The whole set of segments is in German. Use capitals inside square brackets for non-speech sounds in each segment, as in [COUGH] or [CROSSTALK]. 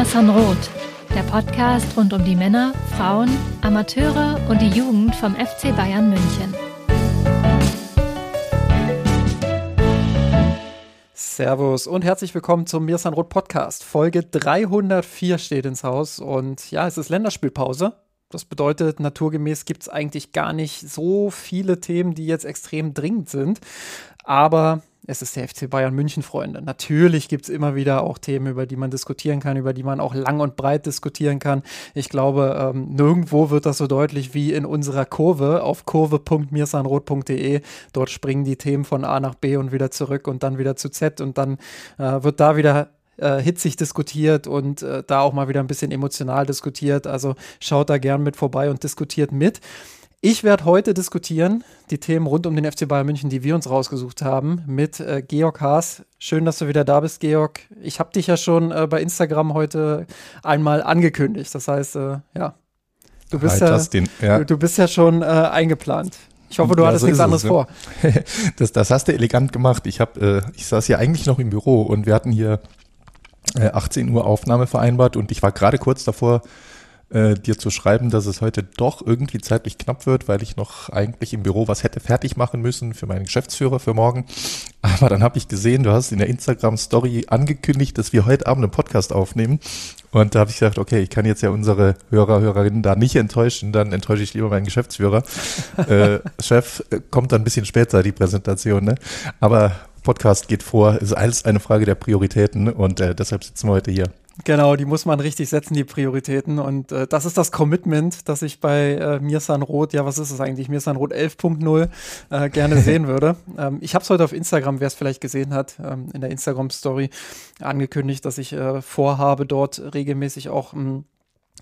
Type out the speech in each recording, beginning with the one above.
Mir Sanrot, der Podcast rund um die Männer, Frauen, Amateure und die Jugend vom FC Bayern München. Servus und herzlich willkommen zum Mir Sanrot Podcast. Folge 304 steht ins Haus und ja, es ist Länderspielpause. Das bedeutet, naturgemäß gibt es eigentlich gar nicht so viele Themen, die jetzt extrem dringend sind. Aber es ist der FC Bayern München, Freunde. Natürlich gibt es immer wieder auch Themen, über die man diskutieren kann, über die man auch lang und breit diskutieren kann. Ich glaube, ähm, nirgendwo wird das so deutlich wie in unserer Kurve auf kurve.mirsanrot.de. Dort springen die Themen von A nach B und wieder zurück und dann wieder zu Z und dann äh, wird da wieder äh, hitzig diskutiert und äh, da auch mal wieder ein bisschen emotional diskutiert. Also schaut da gern mit vorbei und diskutiert mit. Ich werde heute diskutieren die Themen rund um den FC Bayern München, die wir uns rausgesucht haben, mit äh, Georg Haas. Schön, dass du wieder da bist, Georg. Ich habe dich ja schon äh, bei Instagram heute einmal angekündigt. Das heißt, äh, ja, du bist, Hi, ja, ja. Du, du, bist ja schon äh, eingeplant. Ich hoffe, du ja, hattest so nichts anderes es, vor. [LAUGHS] das, das hast du elegant gemacht. Ich, hab, äh, ich saß hier eigentlich noch im Büro und wir hatten hier 18 äh, Uhr Aufnahme vereinbart und ich war gerade kurz davor, äh, dir zu schreiben, dass es heute doch irgendwie zeitlich knapp wird, weil ich noch eigentlich im Büro was hätte fertig machen müssen für meinen Geschäftsführer für morgen. Aber dann habe ich gesehen, du hast in der Instagram-Story angekündigt, dass wir heute Abend einen Podcast aufnehmen. Und da habe ich gesagt, okay, ich kann jetzt ja unsere Hörer, Hörerinnen da nicht enttäuschen, dann enttäusche ich lieber meinen Geschäftsführer. [LAUGHS] äh, Chef, äh, kommt dann ein bisschen später, die Präsentation, ne? Aber Podcast geht vor, ist alles eine Frage der Prioritäten und äh, deshalb sitzen wir heute hier. Genau, die muss man richtig setzen, die Prioritäten. Und äh, das ist das Commitment, das ich bei äh, Mirsan Roth, ja, was ist es eigentlich, Mirsan Roth 11.0 äh, gerne [LAUGHS] sehen würde. Ähm, ich habe es heute auf Instagram, wer es vielleicht gesehen hat, ähm, in der Instagram-Story angekündigt, dass ich äh, vorhabe, dort regelmäßig auch ähm,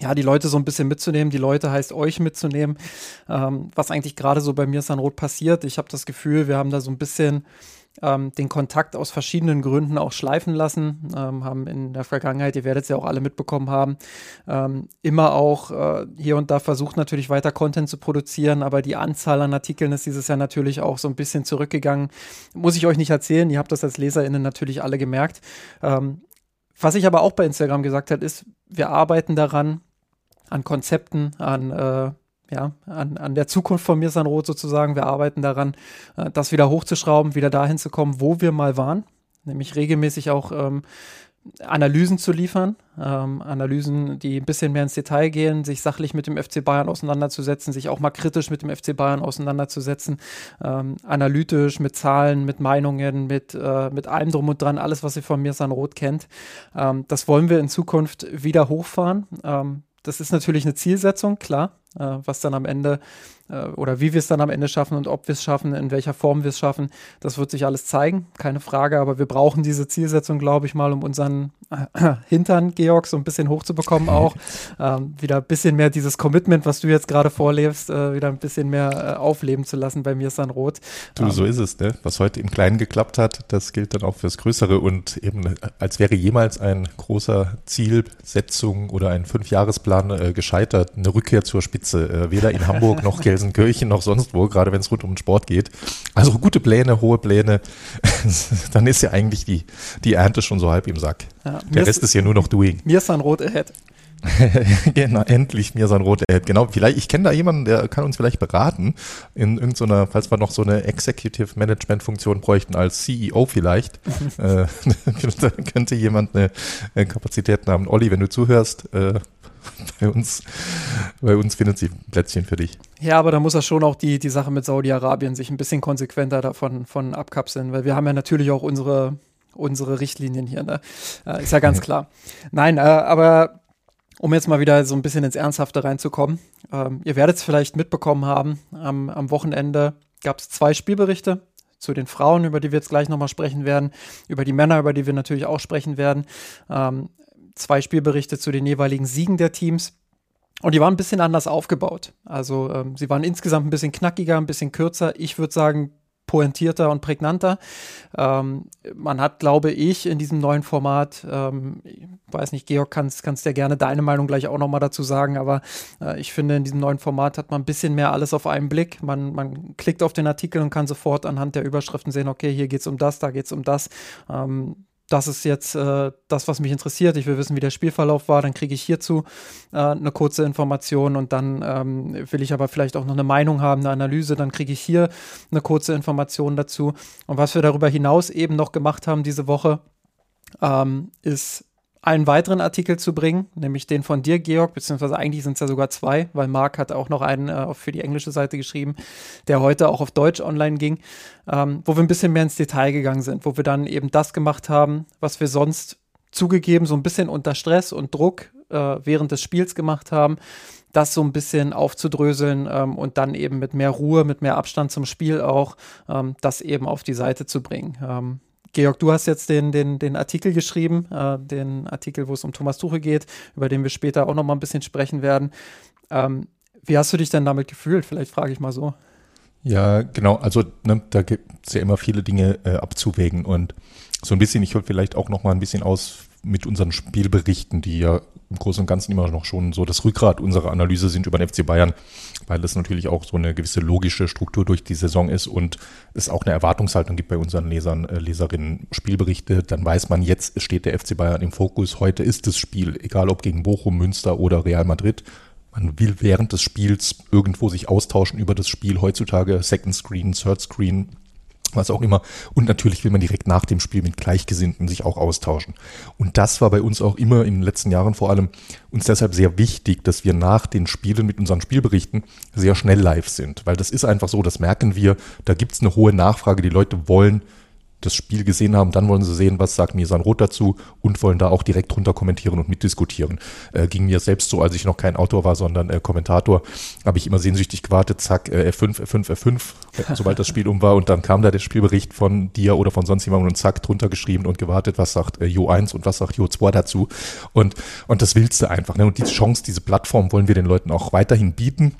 ja, die Leute so ein bisschen mitzunehmen, die Leute heißt euch mitzunehmen, ähm, was eigentlich gerade so bei Mirsan Roth passiert. Ich habe das Gefühl, wir haben da so ein bisschen ähm, den Kontakt aus verschiedenen Gründen auch schleifen lassen, ähm, haben in der Vergangenheit, ihr werdet es ja auch alle mitbekommen haben, ähm, immer auch äh, hier und da versucht natürlich weiter Content zu produzieren, aber die Anzahl an Artikeln ist dieses Jahr natürlich auch so ein bisschen zurückgegangen. Muss ich euch nicht erzählen, ihr habt das als LeserInnen natürlich alle gemerkt. Ähm, was ich aber auch bei Instagram gesagt habe, ist, wir arbeiten daran, an Konzepten, an äh, ja, an, an der Zukunft von mir Rot sozusagen. Wir arbeiten daran, äh, das wieder hochzuschrauben, wieder dahin zu kommen, wo wir mal waren. Nämlich regelmäßig auch ähm, Analysen zu liefern. Ähm, Analysen, die ein bisschen mehr ins Detail gehen, sich sachlich mit dem FC Bayern auseinanderzusetzen, sich auch mal kritisch mit dem FC Bayern auseinanderzusetzen, ähm, analytisch mit Zahlen, mit Meinungen, mit, äh, mit allem drum und dran, alles, was ihr von mir Rot kennt. Ähm, das wollen wir in Zukunft wieder hochfahren. Ähm, das ist natürlich eine Zielsetzung, klar, äh, was dann am Ende äh, oder wie wir es dann am Ende schaffen und ob wir es schaffen, in welcher Form wir es schaffen, das wird sich alles zeigen, keine Frage. Aber wir brauchen diese Zielsetzung, glaube ich, mal, um unseren äh, [CLEARS THROAT] Hintern, Georg, so ein bisschen hochzubekommen auch. [LAUGHS] ähm, wieder ein bisschen mehr dieses Commitment, was du jetzt gerade vorlebst, äh, wieder ein bisschen mehr äh, aufleben zu lassen. Bei mir ist dann rot. Du, ähm, so ist es, ne? Was heute im Kleinen geklappt hat, das gilt dann auch fürs Größere und eben äh, als wäre jemals ein großer Zielsetzung oder ein Fünfjahresplan gescheitert, eine Rückkehr zur Spitze, äh, weder in Hamburg noch Gelsenkirchen noch sonst wo, gerade wenn es rund um den Sport geht. Also gute Pläne, hohe Pläne, [LAUGHS] dann ist ja eigentlich die, die Ernte schon so halb im Sack. Ja, Der Rest ist ja nur noch Doing. Mir ist ein Rot ahead. [LAUGHS] genau, endlich mir sein Rot ahead. Genau, vielleicht, ich kenne da jemanden, der kann uns vielleicht beraten in irgendeiner, falls wir noch so eine Executive Management Funktion bräuchten als CEO vielleicht, [LAUGHS] äh, könnte jemand eine, eine Kapazität haben. Olli, wenn du zuhörst, äh, bei uns, bei uns findet sie ein Plätzchen für dich. Ja, aber da muss er schon auch die, die Sache mit Saudi-Arabien sich ein bisschen konsequenter davon von abkapseln, weil wir haben ja natürlich auch unsere, unsere Richtlinien hier, ne? Äh, ist ja ganz [LAUGHS] klar. Nein, äh, aber um jetzt mal wieder so ein bisschen ins Ernsthafte reinzukommen, ähm, ihr werdet es vielleicht mitbekommen haben, am, am Wochenende gab es zwei Spielberichte zu den Frauen, über die wir jetzt gleich nochmal sprechen werden, über die Männer, über die wir natürlich auch sprechen werden. Ähm, zwei Spielberichte zu den jeweiligen Siegen der Teams. Und die waren ein bisschen anders aufgebaut. Also ähm, sie waren insgesamt ein bisschen knackiger, ein bisschen kürzer. Ich würde sagen, pointierter und prägnanter. Ähm, man hat, glaube ich, in diesem neuen Format, ähm, ich weiß nicht, Georg, kannst, kannst ja gerne deine Meinung gleich auch nochmal dazu sagen, aber äh, ich finde, in diesem neuen Format hat man ein bisschen mehr alles auf einen Blick. Man, man klickt auf den Artikel und kann sofort anhand der Überschriften sehen, okay, hier geht es um das, da geht es um das. Ähm, das ist jetzt äh, das, was mich interessiert. Ich will wissen, wie der Spielverlauf war. Dann kriege ich hierzu äh, eine kurze Information und dann ähm, will ich aber vielleicht auch noch eine Meinung haben, eine Analyse. Dann kriege ich hier eine kurze Information dazu. Und was wir darüber hinaus eben noch gemacht haben diese Woche, ähm, ist einen weiteren Artikel zu bringen, nämlich den von dir, Georg, beziehungsweise eigentlich sind es ja sogar zwei, weil Marc hat auch noch einen äh, für die englische Seite geschrieben, der heute auch auf Deutsch online ging, ähm, wo wir ein bisschen mehr ins Detail gegangen sind, wo wir dann eben das gemacht haben, was wir sonst zugegeben so ein bisschen unter Stress und Druck äh, während des Spiels gemacht haben, das so ein bisschen aufzudröseln ähm, und dann eben mit mehr Ruhe, mit mehr Abstand zum Spiel auch, ähm, das eben auf die Seite zu bringen. Georg, du hast jetzt den, den, den Artikel geschrieben, äh, den Artikel, wo es um Thomas Tuche geht, über den wir später auch noch mal ein bisschen sprechen werden. Ähm, wie hast du dich denn damit gefühlt? Vielleicht frage ich mal so. Ja, genau. Also ne, da gibt es ja immer viele Dinge äh, abzuwägen und so ein bisschen, ich hole vielleicht auch noch mal ein bisschen aus mit unseren Spielberichten, die ja im Großen und Ganzen immer noch schon so das Rückgrat unserer Analyse sind über den FC Bayern, weil das natürlich auch so eine gewisse logische Struktur durch die Saison ist und es auch eine Erwartungshaltung gibt bei unseren Lesern, äh, Leserinnen Spielberichte, dann weiß man, jetzt steht der FC Bayern im Fokus, heute ist das Spiel, egal ob gegen Bochum, Münster oder Real Madrid. Man will während des Spiels irgendwo sich austauschen über das Spiel. Heutzutage Second Screen, Third Screen, was auch immer. Und natürlich will man direkt nach dem Spiel mit Gleichgesinnten sich auch austauschen. Und das war bei uns auch immer in den letzten Jahren vor allem uns deshalb sehr wichtig, dass wir nach den Spielen mit unseren Spielberichten sehr schnell live sind. Weil das ist einfach so, das merken wir, da gibt es eine hohe Nachfrage, die Leute wollen das Spiel gesehen haben, dann wollen sie sehen, was sagt Misan Roth dazu und wollen da auch direkt drunter kommentieren und mitdiskutieren. Äh, ging mir selbst so, als ich noch kein Autor war, sondern äh, Kommentator, habe ich immer sehnsüchtig gewartet, zack, äh, F5, F5, F5, sobald das Spiel um war und dann kam da der Spielbericht von dir oder von sonst jemandem und zack, drunter geschrieben und gewartet, was sagt äh, Jo 1 und was sagt Jo 2 dazu und, und das willst du einfach. Ne? Und diese Chance, diese Plattform wollen wir den Leuten auch weiterhin bieten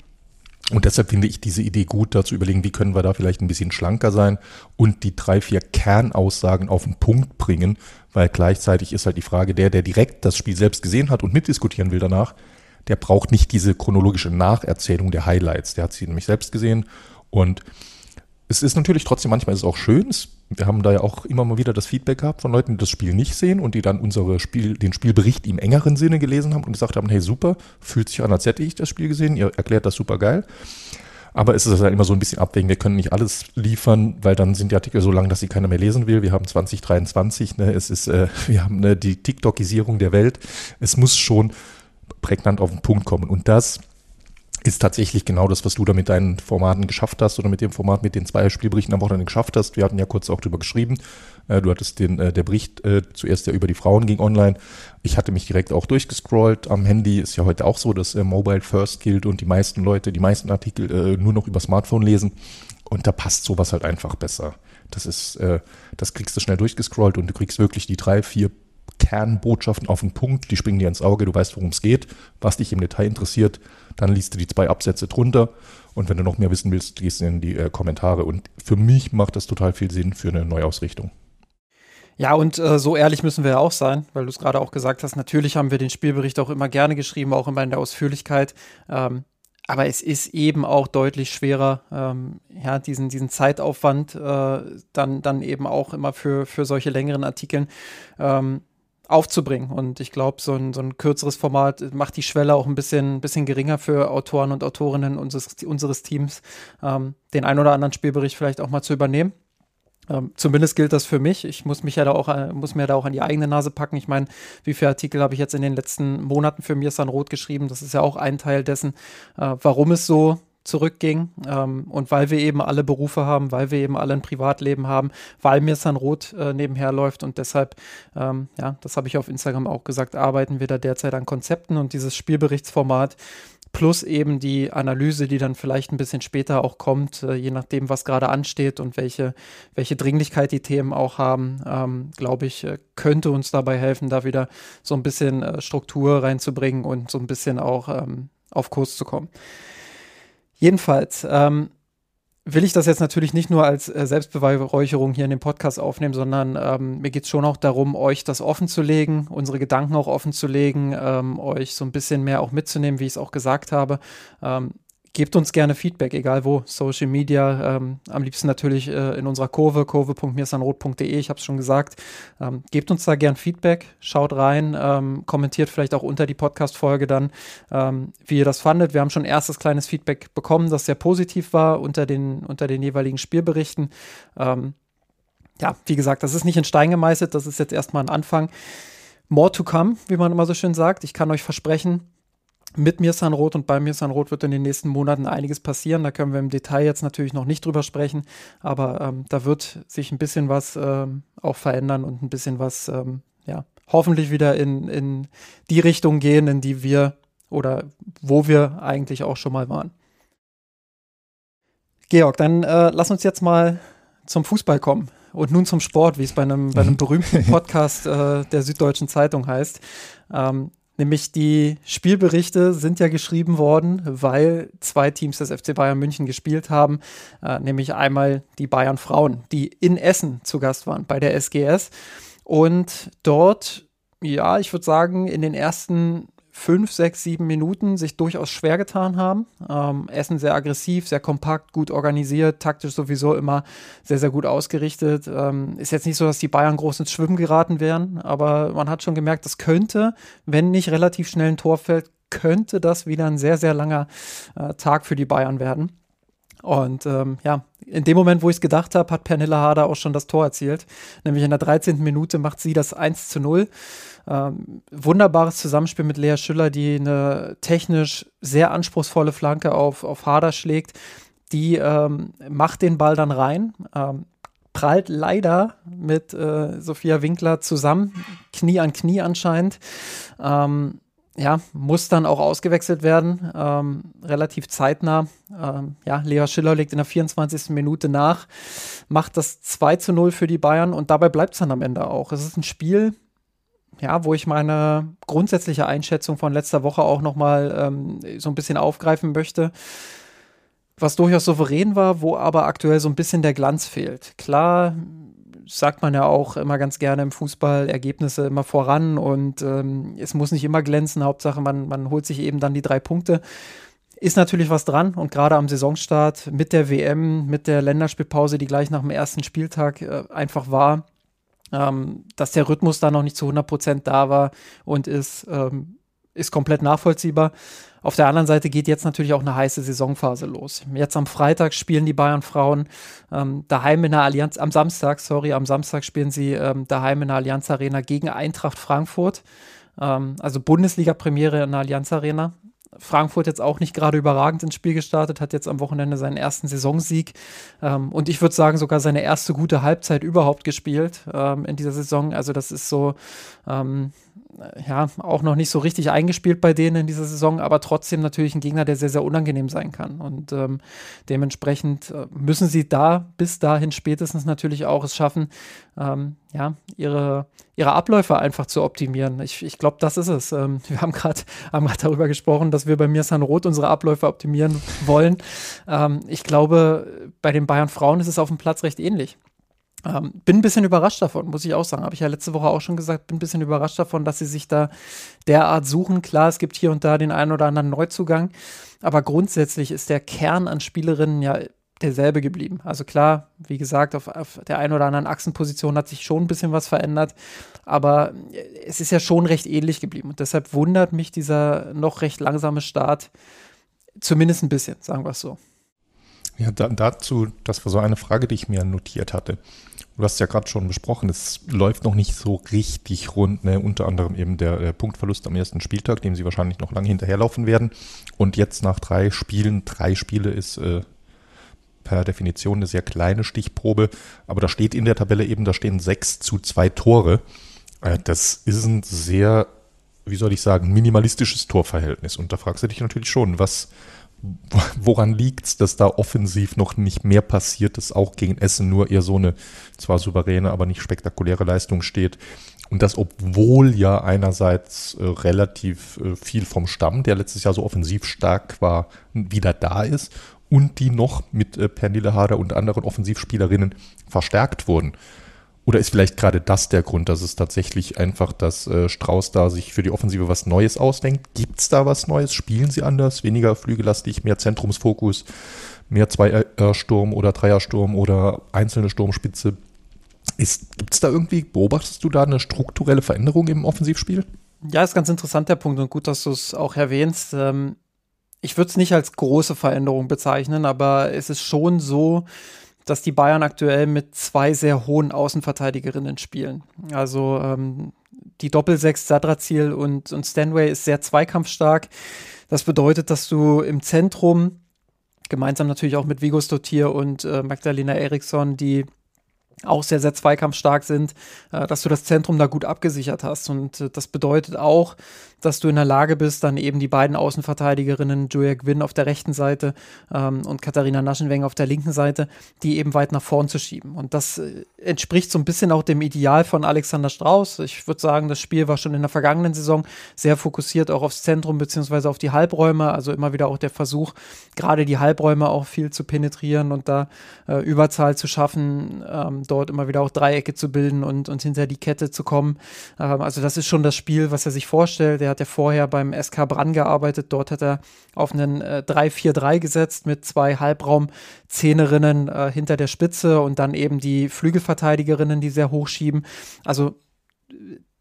und deshalb finde ich diese Idee gut, da zu überlegen, wie können wir da vielleicht ein bisschen schlanker sein und die drei, vier Kernaussagen auf den Punkt bringen, weil gleichzeitig ist halt die Frage, der, der direkt das Spiel selbst gesehen hat und mitdiskutieren will danach, der braucht nicht diese chronologische Nacherzählung der Highlights. Der hat sie nämlich selbst gesehen und es ist natürlich trotzdem, manchmal ist es auch schön. wir haben da ja auch immer mal wieder das Feedback gehabt von Leuten, die das Spiel nicht sehen und die dann unsere Spiel, den Spielbericht im engeren Sinne gelesen haben und gesagt haben, hey super, fühlt sich an, als hätte ich das Spiel gesehen, ihr erklärt das super geil. Aber es ist halt immer so ein bisschen abwägen, wir können nicht alles liefern, weil dann sind die Artikel so lang, dass sie keiner mehr lesen will. Wir haben 2023, ne? es ist, äh, [LAUGHS] wir haben ne, die TikTokisierung der Welt. Es muss schon prägnant auf den Punkt kommen. Und das ist tatsächlich genau das, was du da mit deinen Formaten geschafft hast oder mit dem Format mit den zwei Spielberichten am Wochenende geschafft hast. Wir hatten ja kurz auch drüber geschrieben. Äh, du hattest den, äh, der Bericht äh, zuerst ja über die Frauen ging online. Ich hatte mich direkt auch durchgescrollt am Handy. Ist ja heute auch so, dass Mobile First gilt und die meisten Leute die meisten Artikel nur noch über Smartphone lesen. Und da passt sowas halt einfach besser. Das ist, das kriegst du schnell durchgescrollt und du kriegst wirklich die drei, vier Kernbotschaften auf den Punkt, die springen dir ins Auge, du weißt, worum es geht, was dich im Detail interessiert, dann liest du die zwei Absätze drunter und wenn du noch mehr wissen willst, gehst du in die äh, Kommentare und für mich macht das total viel Sinn für eine Neuausrichtung. Ja, und äh, so ehrlich müssen wir ja auch sein, weil du es gerade auch gesagt hast. Natürlich haben wir den Spielbericht auch immer gerne geschrieben, auch immer in der Ausführlichkeit. Ähm, aber es ist eben auch deutlich schwerer, ähm, ja, diesen, diesen Zeitaufwand äh, dann, dann eben auch immer für, für solche längeren Artikeln ähm, aufzubringen. Und ich glaube, so ein, so ein kürzeres Format macht die Schwelle auch ein bisschen, bisschen geringer für Autoren und Autorinnen unseres, unseres Teams, ähm, den ein oder anderen Spielbericht vielleicht auch mal zu übernehmen. Ähm, zumindest gilt das für mich. Ich muss mich ja da auch, äh, muss mir da auch an die eigene Nase packen. Ich meine, wie viele Artikel habe ich jetzt in den letzten Monaten für mir San Rot geschrieben? Das ist ja auch ein Teil dessen, äh, warum es so zurückging. Ähm, und weil wir eben alle Berufe haben, weil wir eben alle ein Privatleben haben, weil mir San Rot äh, nebenher läuft und deshalb, ähm, ja, das habe ich auf Instagram auch gesagt, arbeiten wir da derzeit an Konzepten und dieses Spielberichtsformat plus eben die Analyse, die dann vielleicht ein bisschen später auch kommt, äh, je nachdem, was gerade ansteht und welche, welche Dringlichkeit die Themen auch haben, ähm, glaube ich, äh, könnte uns dabei helfen, da wieder so ein bisschen äh, Struktur reinzubringen und so ein bisschen auch ähm, auf Kurs zu kommen. Jedenfalls ähm, will ich das jetzt natürlich nicht nur als äh, Selbstbeweihräucherung hier in dem Podcast aufnehmen, sondern ähm, mir geht es schon auch darum, euch das offen zu legen, unsere Gedanken auch offen zu legen, ähm, euch so ein bisschen mehr auch mitzunehmen, wie ich es auch gesagt habe. Ähm, gebt uns gerne Feedback, egal wo, Social Media, ähm, am liebsten natürlich äh, in unserer Kurve, kurve.mirsanrot.de, ich habe es schon gesagt. Ähm, gebt uns da gern Feedback, schaut rein, ähm, kommentiert vielleicht auch unter die Podcast-Folge dann, ähm, wie ihr das fandet. Wir haben schon erstes kleines Feedback bekommen, das sehr positiv war unter den, unter den jeweiligen Spielberichten. Ähm, ja, wie gesagt, das ist nicht in Stein gemeißelt, das ist jetzt erstmal ein Anfang. More to come, wie man immer so schön sagt. Ich kann euch versprechen, mit mir Rot und bei mir Rot wird in den nächsten Monaten einiges passieren. Da können wir im Detail jetzt natürlich noch nicht drüber sprechen, aber ähm, da wird sich ein bisschen was ähm, auch verändern und ein bisschen was, ähm, ja, hoffentlich wieder in, in die Richtung gehen, in die wir oder wo wir eigentlich auch schon mal waren. Georg, dann äh, lass uns jetzt mal zum Fußball kommen und nun zum Sport, wie es bei einem, bei einem [LAUGHS] berühmten Podcast äh, der Süddeutschen Zeitung heißt. Ähm, Nämlich die Spielberichte sind ja geschrieben worden, weil zwei Teams des FC Bayern München gespielt haben. Äh, nämlich einmal die Bayern Frauen, die in Essen zu Gast waren bei der SGS. Und dort, ja, ich würde sagen, in den ersten fünf, sechs, sieben Minuten sich durchaus schwer getan haben. Ähm, Essen sehr aggressiv, sehr kompakt, gut organisiert, taktisch sowieso immer sehr, sehr gut ausgerichtet. Ähm, ist jetzt nicht so, dass die Bayern groß ins Schwimmen geraten wären, aber man hat schon gemerkt, das könnte, wenn nicht relativ schnell ein Tor fällt, könnte das wieder ein sehr, sehr langer äh, Tag für die Bayern werden. Und ähm, ja, in dem Moment, wo ich es gedacht habe, hat Pernilla Harder auch schon das Tor erzielt. Nämlich in der 13. Minute macht sie das 1 zu 0. Ähm, wunderbares Zusammenspiel mit Lea Schüller, die eine technisch sehr anspruchsvolle Flanke auf, auf Harder schlägt. Die ähm, macht den Ball dann rein, ähm, prallt leider mit äh, Sophia Winkler zusammen, Knie an Knie anscheinend. Ähm, ja, muss dann auch ausgewechselt werden, ähm, relativ zeitnah. Ähm, ja, Lea Schiller legt in der 24. Minute nach, macht das 2 zu 0 für die Bayern und dabei bleibt es dann am Ende auch. Es ist ein Spiel, ja, wo ich meine grundsätzliche Einschätzung von letzter Woche auch nochmal ähm, so ein bisschen aufgreifen möchte, was durchaus souverän war, wo aber aktuell so ein bisschen der Glanz fehlt. Klar, sagt man ja auch immer ganz gerne im Fußball, Ergebnisse immer voran und ähm, es muss nicht immer glänzen, Hauptsache man, man holt sich eben dann die drei Punkte. Ist natürlich was dran und gerade am Saisonstart mit der WM, mit der Länderspielpause, die gleich nach dem ersten Spieltag äh, einfach war, ähm, dass der Rhythmus da noch nicht zu 100 Prozent da war und ist, ähm, ist komplett nachvollziehbar. Auf der anderen Seite geht jetzt natürlich auch eine heiße Saisonphase los. Jetzt am Freitag spielen die Bayern Frauen ähm, daheim in der Allianz, am Samstag, sorry, am Samstag spielen sie ähm, daheim in der Allianz Arena gegen Eintracht Frankfurt. Ähm, also Bundesliga-Premiere in der Allianz Arena. Frankfurt jetzt auch nicht gerade überragend ins Spiel gestartet, hat jetzt am Wochenende seinen ersten Saisonsieg ähm, und ich würde sagen sogar seine erste gute Halbzeit überhaupt gespielt ähm, in dieser Saison. Also das ist so, ähm, ja, auch noch nicht so richtig eingespielt bei denen in dieser Saison, aber trotzdem natürlich ein Gegner, der sehr, sehr unangenehm sein kann. Und ähm, dementsprechend äh, müssen sie da bis dahin spätestens natürlich auch es schaffen, ähm, ja, ihre, ihre Abläufe einfach zu optimieren. Ich, ich glaube, das ist es. Ähm, [LAUGHS] wir haben gerade haben darüber gesprochen, dass wir bei mir San Roth unsere Abläufe optimieren wollen. Ähm, ich glaube, bei den Bayern Frauen ist es auf dem Platz recht ähnlich. Ähm, bin ein bisschen überrascht davon, muss ich auch sagen. Habe ich ja letzte Woche auch schon gesagt, bin ein bisschen überrascht davon, dass sie sich da derart suchen. Klar, es gibt hier und da den einen oder anderen Neuzugang, aber grundsätzlich ist der Kern an Spielerinnen ja derselbe geblieben. Also klar, wie gesagt, auf, auf der einen oder anderen Achsenposition hat sich schon ein bisschen was verändert, aber es ist ja schon recht ähnlich geblieben. Und deshalb wundert mich dieser noch recht langsame Start zumindest ein bisschen, sagen wir es so. Ja, da, dazu, das war so eine Frage, die ich mir notiert hatte. Du hast ja gerade schon besprochen, es läuft noch nicht so richtig rund, ne? unter anderem eben der, der, Punktverlust am ersten Spieltag, dem sie wahrscheinlich noch lange hinterherlaufen werden. Und jetzt nach drei Spielen, drei Spiele ist äh, per Definition eine sehr kleine Stichprobe, aber da steht in der Tabelle eben, da stehen sechs zu zwei Tore. Äh, das ist ein sehr, wie soll ich sagen, minimalistisches Torverhältnis. Und da fragst du dich natürlich schon, was woran liegt es, dass da offensiv noch nicht mehr passiert, dass auch gegen Essen nur eher so eine zwar souveräne, aber nicht spektakuläre Leistung steht. Und das, obwohl ja einerseits äh, relativ äh, viel vom Stamm, der letztes Jahr so offensiv stark war, wieder da ist und die noch mit äh, Pernille Harder und anderen Offensivspielerinnen verstärkt wurden. Oder ist vielleicht gerade das der Grund, dass es tatsächlich einfach, dass äh, Strauß da sich für die Offensive was Neues ausdenkt? Gibt es da was Neues? Spielen sie anders? Weniger flügellastig, mehr Zentrumsfokus, mehr Zweiersturm oder Dreiersturm oder einzelne Sturmspitze? Gibt es da irgendwie, beobachtest du da eine strukturelle Veränderung im Offensivspiel? Ja, ist ganz interessant der Punkt und gut, dass du es auch erwähnst. Ähm, ich würde es nicht als große Veränderung bezeichnen, aber es ist schon so, dass die Bayern aktuell mit zwei sehr hohen Außenverteidigerinnen spielen. Also ähm, die Doppelsechs Sadrazil und, und Stanway ist sehr zweikampfstark. Das bedeutet, dass du im Zentrum gemeinsam natürlich auch mit Vigo Stottier und äh, Magdalena Eriksson, die auch sehr, sehr zweikampfstark sind, äh, dass du das Zentrum da gut abgesichert hast. Und äh, das bedeutet auch, dass du in der Lage bist, dann eben die beiden Außenverteidigerinnen, Julia Gwynn auf der rechten Seite ähm, und Katharina Naschenweng auf der linken Seite, die eben weit nach vorn zu schieben. Und das äh, entspricht so ein bisschen auch dem Ideal von Alexander Strauß. Ich würde sagen, das Spiel war schon in der vergangenen Saison sehr fokussiert auch aufs Zentrum beziehungsweise auf die Halbräume. Also immer wieder auch der Versuch, gerade die Halbräume auch viel zu penetrieren und da äh, Überzahl zu schaffen, ähm, dort immer wieder auch Dreiecke zu bilden und, und hinter die Kette zu kommen. Ähm, also das ist schon das Spiel, was er sich vorstellt. Er hat ja vorher beim SK Brann gearbeitet. Dort hat er auf einen äh, 3-4-3 gesetzt mit zwei Halbraumzehnerinnen äh, hinter der Spitze und dann eben die Flügelverteidigerinnen, die sehr hoch schieben. Also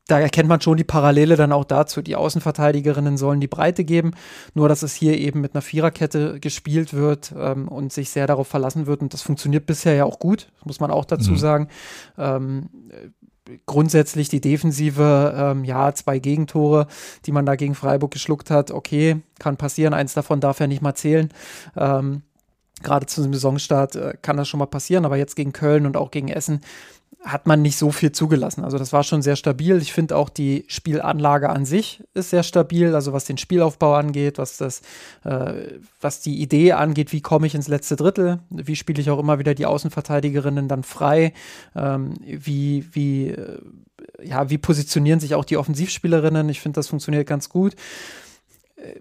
da erkennt man schon die Parallele dann auch dazu. Die Außenverteidigerinnen sollen die Breite geben, nur dass es hier eben mit einer Viererkette gespielt wird ähm, und sich sehr darauf verlassen wird. Und das funktioniert bisher ja auch gut, muss man auch dazu mhm. sagen. Ähm, grundsätzlich die Defensive, ähm, ja, zwei Gegentore, die man da gegen Freiburg geschluckt hat, okay, kann passieren. Eins davon darf ja nicht mal zählen. Ähm, Gerade einem Saisonstart äh, kann das schon mal passieren, aber jetzt gegen Köln und auch gegen Essen hat man nicht so viel zugelassen. Also das war schon sehr stabil. Ich finde auch die Spielanlage an sich ist sehr stabil. Also was den Spielaufbau angeht, was das, äh, was die Idee angeht, wie komme ich ins letzte Drittel, wie spiele ich auch immer wieder die Außenverteidigerinnen dann frei, ähm, wie, wie, äh, ja, wie positionieren sich auch die Offensivspielerinnen. Ich finde, das funktioniert ganz gut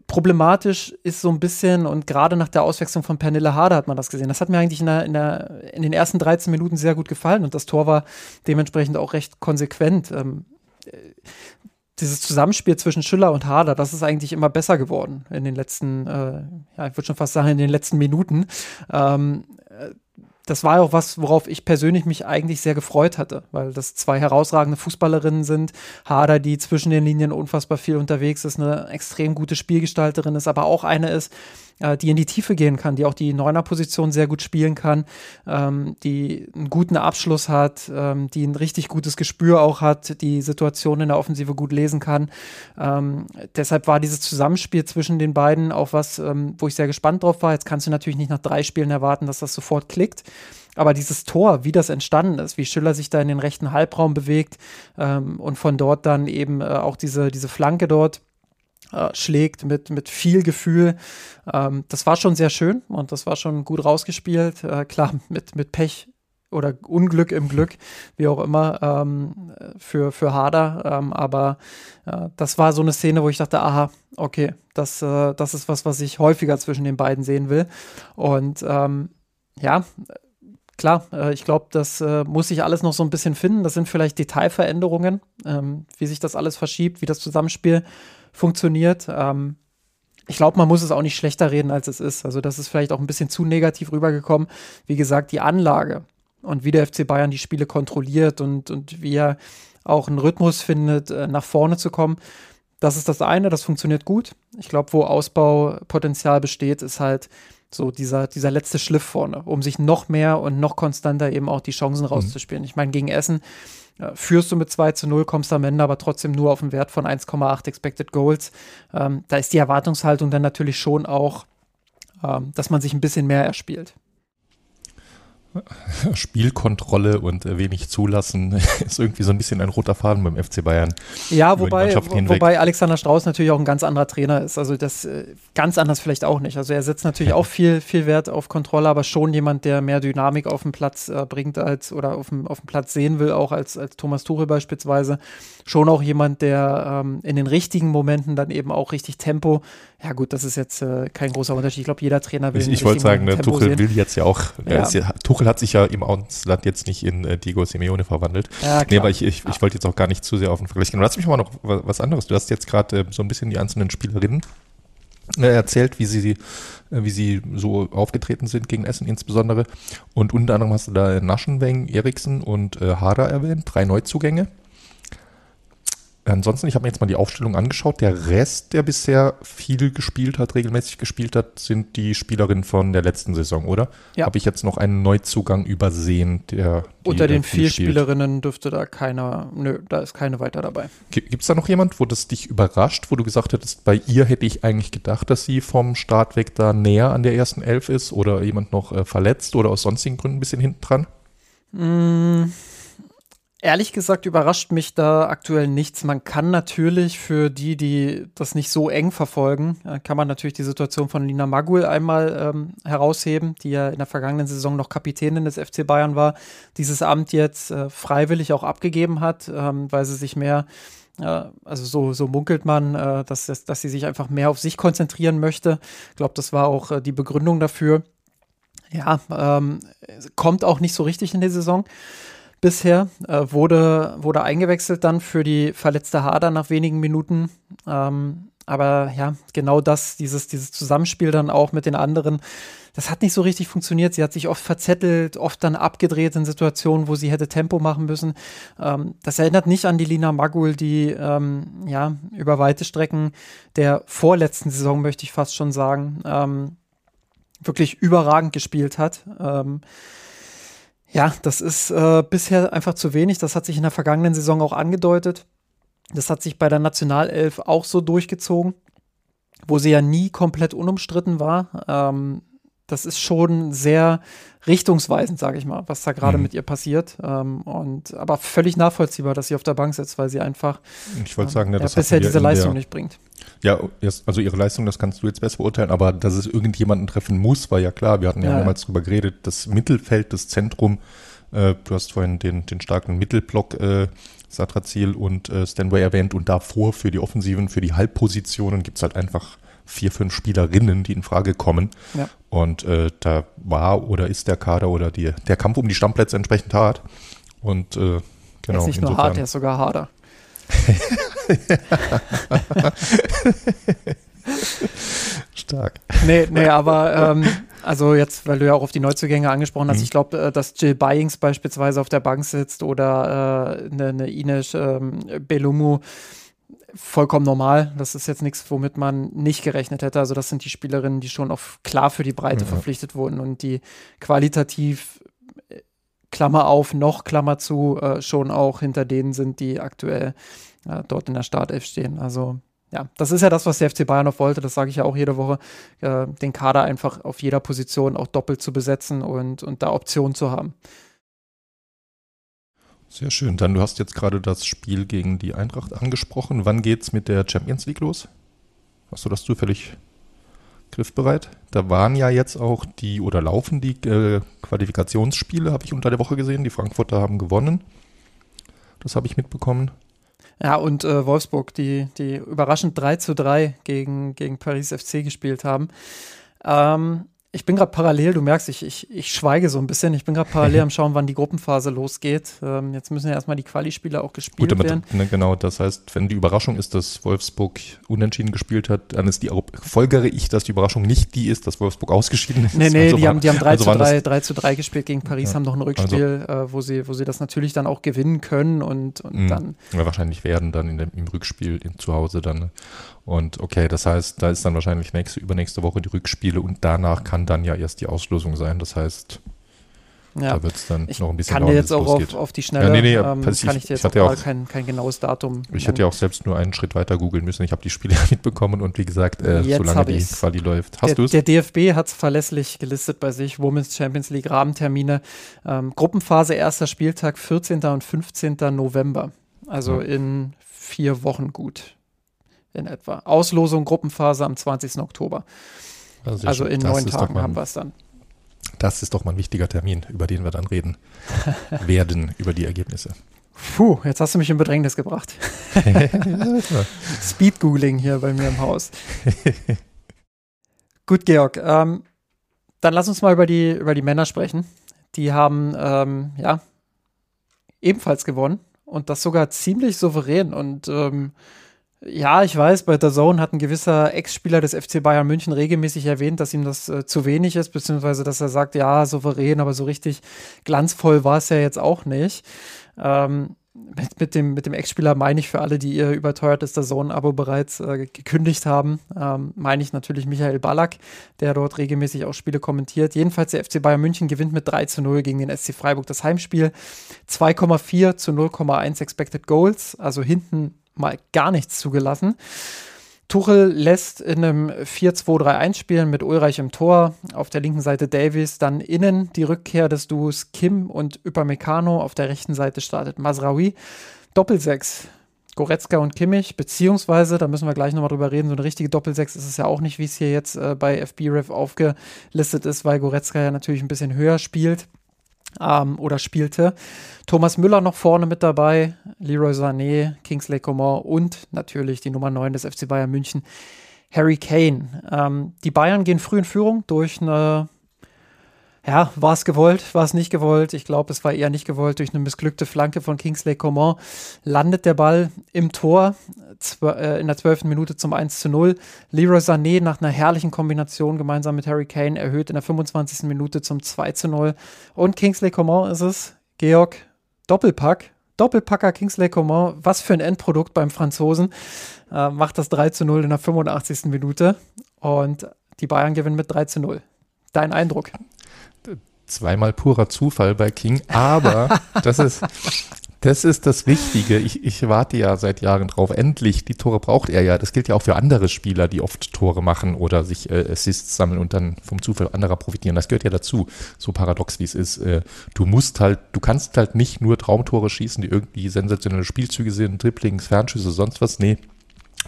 problematisch ist so ein bisschen, und gerade nach der Auswechslung von Pernille Harder hat man das gesehen. Das hat mir eigentlich in, der, in, der, in den ersten 13 Minuten sehr gut gefallen und das Tor war dementsprechend auch recht konsequent. Ähm, dieses Zusammenspiel zwischen Schüller und Harder, das ist eigentlich immer besser geworden in den letzten, äh, ja, ich würde schon fast sagen, in den letzten Minuten. Ähm, das war auch was, worauf ich persönlich mich eigentlich sehr gefreut hatte, weil das zwei herausragende Fußballerinnen sind. Hader, die zwischen den Linien unfassbar viel unterwegs ist, eine extrem gute Spielgestalterin ist, aber auch eine ist, äh, die in die Tiefe gehen kann, die auch die Neuner-Position sehr gut spielen kann, ähm, die einen guten Abschluss hat, ähm, die ein richtig gutes Gespür auch hat, die Situation in der Offensive gut lesen kann. Ähm, deshalb war dieses Zusammenspiel zwischen den beiden auch was, ähm, wo ich sehr gespannt drauf war. Jetzt kannst du natürlich nicht nach drei Spielen erwarten, dass das sofort klickt. Aber dieses Tor, wie das entstanden ist, wie Schiller sich da in den rechten Halbraum bewegt ähm, und von dort dann eben äh, auch diese, diese Flanke dort äh, schlägt mit, mit viel Gefühl. Ähm, das war schon sehr schön und das war schon gut rausgespielt. Äh, klar, mit, mit Pech oder Unglück im Glück, wie auch immer, ähm, für, für Hader. Ähm, aber äh, das war so eine Szene, wo ich dachte, aha, okay, das, äh, das ist was, was ich häufiger zwischen den beiden sehen will. Und ähm, ja, klar, äh, ich glaube, das äh, muss sich alles noch so ein bisschen finden. Das sind vielleicht Detailveränderungen, ähm, wie sich das alles verschiebt, wie das Zusammenspiel funktioniert. Ähm, ich glaube, man muss es auch nicht schlechter reden, als es ist. Also, das ist vielleicht auch ein bisschen zu negativ rübergekommen. Wie gesagt, die Anlage und wie der FC Bayern die Spiele kontrolliert und, und wie er auch einen Rhythmus findet, äh, nach vorne zu kommen. Das ist das eine, das funktioniert gut. Ich glaube, wo Ausbaupotenzial besteht, ist halt so dieser, dieser letzte Schliff vorne, um sich noch mehr und noch konstanter eben auch die Chancen mhm. rauszuspielen. Ich meine, gegen Essen führst du mit 2 zu 0, kommst am Ende aber trotzdem nur auf einen Wert von 1,8 Expected Goals. Ähm, da ist die Erwartungshaltung dann natürlich schon auch, ähm, dass man sich ein bisschen mehr erspielt. [LAUGHS] Spielkontrolle und äh, wenig zulassen [LAUGHS] ist irgendwie so ein bisschen ein roter Faden beim FC Bayern. Ja, wobei, wobei Alexander Strauß natürlich auch ein ganz anderer Trainer ist. Also das äh, ganz anders vielleicht auch nicht. Also er setzt natürlich auch viel, viel Wert auf Kontrolle, aber schon jemand, der mehr Dynamik auf den Platz äh, bringt als oder auf dem, auf dem Platz sehen will, auch als, als Thomas Tuchel beispielsweise. Schon auch jemand, der ähm, in den richtigen Momenten dann eben auch richtig Tempo ja, gut, das ist jetzt äh, kein großer Unterschied. Ich glaube, jeder Trainer will. Ich, ich wollte sagen, ne, Tuchel sehen. will jetzt ja auch. Ja. Ja, Tuchel Tuchel hat sich ja im Ausland jetzt nicht in äh, Diego Simeone verwandelt. Ja. Nee, aber ich, ich, ich wollte jetzt auch gar nicht zu sehr auf den Vergleich gehen. Lass mich mal noch was anderes. Du hast jetzt gerade äh, so ein bisschen die einzelnen Spielerinnen äh, erzählt, wie sie, äh, wie sie so aufgetreten sind gegen Essen insbesondere. Und unter anderem hast du da Naschenweng, Eriksen und äh, Hara erwähnt, drei Neuzugänge. Ansonsten, ich habe mir jetzt mal die Aufstellung angeschaut. Der Rest, der bisher viel gespielt hat, regelmäßig gespielt hat, sind die Spielerinnen von der letzten Saison, oder? Ja. Habe ich jetzt noch einen Neuzugang übersehen, der. Unter den vier Spielerinnen dürfte da keiner, nö, da ist keine weiter dabei. Gibt es da noch jemand, wo das dich überrascht, wo du gesagt hättest, bei ihr hätte ich eigentlich gedacht, dass sie vom Start weg da näher an der ersten Elf ist oder jemand noch äh, verletzt oder aus sonstigen Gründen ein bisschen hinten dran? Mmh Ehrlich gesagt überrascht mich da aktuell nichts. Man kann natürlich für die, die das nicht so eng verfolgen, äh, kann man natürlich die Situation von Lina Magul einmal ähm, herausheben, die ja in der vergangenen Saison noch Kapitänin des FC Bayern war, dieses Amt jetzt äh, freiwillig auch abgegeben hat, ähm, weil sie sich mehr äh, also so, so munkelt man, äh, dass, dass sie sich einfach mehr auf sich konzentrieren möchte. Ich glaube, das war auch äh, die Begründung dafür. Ja, ähm, kommt auch nicht so richtig in die Saison bisher. Äh, wurde, wurde eingewechselt dann für die verletzte Hader nach wenigen Minuten. Ähm, aber ja, genau das, dieses, dieses Zusammenspiel dann auch mit den anderen, das hat nicht so richtig funktioniert. Sie hat sich oft verzettelt, oft dann abgedreht in Situationen, wo sie hätte Tempo machen müssen. Ähm, das erinnert nicht an die Lina Magul, die ähm, ja über weite Strecken der vorletzten Saison, möchte ich fast schon sagen, ähm, wirklich überragend gespielt hat. Ähm, ja, das ist äh, bisher einfach zu wenig. Das hat sich in der vergangenen Saison auch angedeutet. Das hat sich bei der Nationalelf auch so durchgezogen, wo sie ja nie komplett unumstritten war. Ähm, das ist schon sehr richtungsweisend, sage ich mal, was da gerade mhm. mit ihr passiert. Ähm, und aber völlig nachvollziehbar, dass sie auf der Bank sitzt, weil sie einfach ich wollte sagen, ja, bisher diese Leistung nicht bringt. Ja, also ihre Leistung, das kannst du jetzt besser beurteilen, aber dass es irgendjemanden treffen muss, war ja klar. Wir hatten ja, ja mehrmals drüber geredet, das Mittelfeld, das Zentrum, äh, du hast vorhin den, den starken Mittelblock äh, Satrazil und äh, Stanway erwähnt und davor für die Offensiven, für die Halbpositionen gibt es halt einfach vier, fünf Spielerinnen, die in Frage kommen. Ja. Und äh, da war oder ist der Kader oder die, der Kampf um die Stammplätze entsprechend hart. Und äh, genau. Er ist nicht nur hart, er ist sogar harder. [LAUGHS] [LAUGHS] Stark. Nee, nee, aber ähm, also jetzt, weil du ja auch auf die Neuzugänge angesprochen hast, mhm. ich glaube, äh, dass Jill Byings beispielsweise auf der Bank sitzt oder äh, eine, eine Ines ähm, Belumu, vollkommen normal. Das ist jetzt nichts, womit man nicht gerechnet hätte. Also das sind die Spielerinnen, die schon auf klar für die Breite ja. verpflichtet wurden und die qualitativ äh, Klammer auf, noch Klammer zu, äh, schon auch hinter denen sind, die aktuell äh, dort in der Startelf stehen. Also ja, das ist ja das, was der FC Bayern noch wollte. Das sage ich ja auch jede Woche, äh, den Kader einfach auf jeder Position auch doppelt zu besetzen und, und da Optionen zu haben. Sehr schön. Dann, du hast jetzt gerade das Spiel gegen die Eintracht angesprochen. Wann geht es mit der Champions League los? Hast du das zufällig griffbereit? Da waren ja jetzt auch die oder laufen die äh, Qualifikationsspiele, habe ich unter der Woche gesehen. Die Frankfurter haben gewonnen. Das habe ich mitbekommen. Ja, und äh, Wolfsburg, die, die überraschend 3 zu 3 gegen, gegen Paris FC gespielt haben. Ähm, ich bin gerade parallel, du merkst, ich, ich, ich schweige so ein bisschen. Ich bin gerade parallel am Schauen, wann die Gruppenphase losgeht. Ähm, jetzt müssen ja erstmal die Quali-Spiele auch gespielt Gut, damit, werden. Ne, genau, das heißt, wenn die Überraschung ist, dass Wolfsburg unentschieden gespielt hat, dann ist die, folgere ich, dass die Überraschung nicht die ist, dass Wolfsburg ausgeschieden ist. Nee, nee, also die, war, haben, die haben 3, also zu 3, 3 zu 3 gespielt gegen Paris, ja, haben noch ein Rückspiel, also, äh, wo, sie, wo sie das natürlich dann auch gewinnen können und, und mh, dann. Ja, wahrscheinlich werden dann in dem, im Rückspiel in, zu Hause dann. Und okay, das heißt, da ist dann wahrscheinlich nächste, übernächste Woche die Rückspiele und danach kann dann ja erst die Auslosung sein. Das heißt, ja. da wird es dann ich noch ein bisschen kann dauern, jetzt auch auf, auf, die Schnelle, ja, nee, nee, ähm, kann ich dir jetzt ich auch, auch kein, kein, genaues Datum. Ich hätte ja auch selbst nur einen Schritt weiter googeln müssen. Ich habe die Spiele [LAUGHS] mitbekommen und wie gesagt, äh, solange die Quali läuft. Hast du es? Der DFB hat es verlässlich gelistet bei sich, Women's Champions League Rahmentermine. Ähm, Gruppenphase erster Spieltag 14. und 15. November. Also ja. in vier Wochen gut in etwa. Auslosung, Gruppenphase am 20. Oktober. Also, also in neun Tagen mal, haben wir es dann. Das ist doch mal ein wichtiger Termin, über den wir dann reden [LAUGHS] werden, über die Ergebnisse. Puh, jetzt hast du mich in Bedrängnis gebracht. [LAUGHS] Speed-Googling hier bei mir im Haus. Gut, Georg. Ähm, dann lass uns mal über die, über die Männer sprechen die haben ähm, ja ebenfalls gewonnen und das sogar ziemlich souverän. Und ähm, ja, ich weiß, bei der Zone hat ein gewisser Ex-Spieler des FC Bayern München regelmäßig erwähnt, dass ihm das äh, zu wenig ist, beziehungsweise dass er sagt, ja, souverän, aber so richtig glanzvoll war es ja jetzt auch nicht. Ähm, mit, mit, dem, mit dem Ex-Spieler meine ich für alle, die ihr überteuertes der Zone-Abo bereits äh, gekündigt haben, ähm, meine ich natürlich Michael Ballack, der dort regelmäßig auch Spiele kommentiert. Jedenfalls der FC Bayern München gewinnt mit 3 zu 0 gegen den SC Freiburg das Heimspiel. 2,4 zu 0,1 Expected Goals, also hinten mal gar nichts zugelassen. Tuchel lässt in einem 4-2-3-1 spielen mit Ulreich im Tor, auf der linken Seite Davies, dann innen die Rückkehr des Duos Kim und Upamecano, auf der rechten Seite startet Masraoui. Doppelsechs, Goretzka und Kimmich, beziehungsweise, da müssen wir gleich nochmal drüber reden, so eine richtige Doppelsechs ist es ja auch nicht, wie es hier jetzt äh, bei FB-Ref aufgelistet ist, weil Goretzka ja natürlich ein bisschen höher spielt ähm, oder spielte. Thomas Müller noch vorne mit dabei, Leroy Sané, Kingsley Coman und natürlich die Nummer 9 des FC Bayern München, Harry Kane. Ähm, die Bayern gehen früh in Führung durch eine ja, war es gewollt, war es nicht gewollt? Ich glaube, es war eher nicht gewollt. Durch eine missglückte Flanke von Kingsley Coman landet der Ball im Tor in der zwölften Minute zum 1 zu 0. Leroy Sané nach einer herrlichen Kombination gemeinsam mit Harry Kane erhöht in der 25. Minute zum 2 zu 0. Und Kingsley Coman ist es, Georg, Doppelpack. Doppelpacker Kingsley Coman, was für ein Endprodukt beim Franzosen, äh, macht das 3 zu 0 in der 85. Minute und die Bayern gewinnen mit 3 zu 0. Dein Eindruck? zweimal purer Zufall bei King, aber [LAUGHS] das ist, das ist das Wichtige. Ich, ich warte ja seit Jahren drauf. Endlich, die Tore braucht er ja. Das gilt ja auch für andere Spieler, die oft Tore machen oder sich äh, Assists sammeln und dann vom Zufall anderer profitieren. Das gehört ja dazu. So paradox wie es ist. Äh, du musst halt, du kannst halt nicht nur Traumtore schießen, die irgendwie sensationelle Spielzüge sind, Dribblings, Fernschüsse, sonst was. Nee,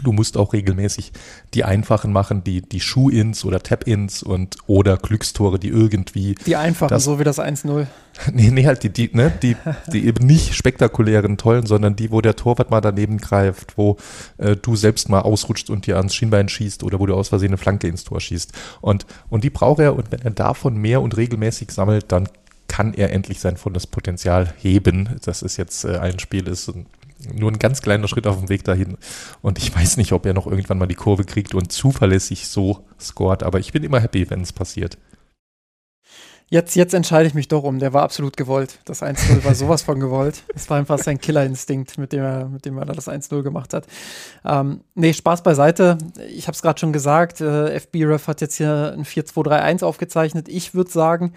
Du musst auch regelmäßig die einfachen machen, die, die Schuh-Ins oder Tap-Ins und oder Glückstore, die irgendwie. Die einfachen, das, so wie das 1-0. [LAUGHS] Nee, nee, halt die, die, ne, die, [LAUGHS] die eben nicht spektakulären, tollen, sondern die, wo der Torwart mal daneben greift, wo äh, du selbst mal ausrutscht und dir ans Schienbein schießt oder wo du aus Versehen eine Flanke ins Tor schießt. Und, und die braucht er und wenn er davon mehr und regelmäßig sammelt, dann kann er endlich sein volles Potenzial heben. Das ist jetzt äh, ein Spiel, ist nur ein ganz kleiner Schritt auf dem Weg dahin. Und ich weiß nicht, ob er noch irgendwann mal die Kurve kriegt und zuverlässig so scored, aber ich bin immer happy, wenn es passiert. Jetzt, jetzt entscheide ich mich doch um. Der war absolut gewollt. Das 1-0 war sowas von gewollt. Es war einfach sein Killerinstinkt, mit dem er, mit dem er das 1-0 gemacht hat. Ähm, nee, Spaß beiseite. Ich habe es gerade schon gesagt. Äh, FB-Ref hat jetzt hier ein 4-2-3-1 aufgezeichnet. Ich würde sagen,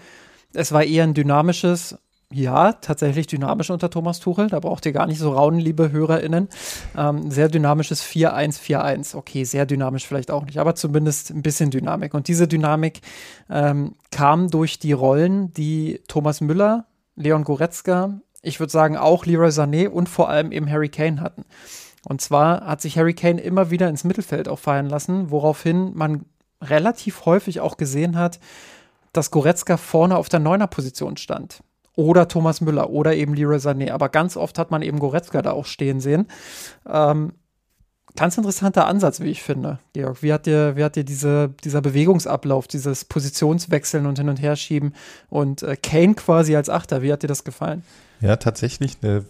es war eher ein dynamisches ja, tatsächlich dynamisch unter Thomas Tuchel. Da braucht ihr gar nicht so raunen, liebe HörerInnen. Ähm, sehr dynamisches 4-1-4-1. Okay, sehr dynamisch vielleicht auch nicht, aber zumindest ein bisschen Dynamik. Und diese Dynamik ähm, kam durch die Rollen, die Thomas Müller, Leon Goretzka, ich würde sagen auch Leroy Sané und vor allem eben Harry Kane hatten. Und zwar hat sich Harry Kane immer wieder ins Mittelfeld auch fallen lassen, woraufhin man relativ häufig auch gesehen hat, dass Goretzka vorne auf der Neuner-Position stand oder Thomas Müller oder eben Leroy Sané. Aber ganz oft hat man eben Goretzka da auch stehen sehen. Ähm, ganz interessanter Ansatz, wie ich finde, Georg. Wie hat dir, wie hat dir diese, dieser Bewegungsablauf, dieses Positionswechseln und Hin- und Herschieben und äh, Kane quasi als Achter, wie hat dir das gefallen? Ja, tatsächlich eine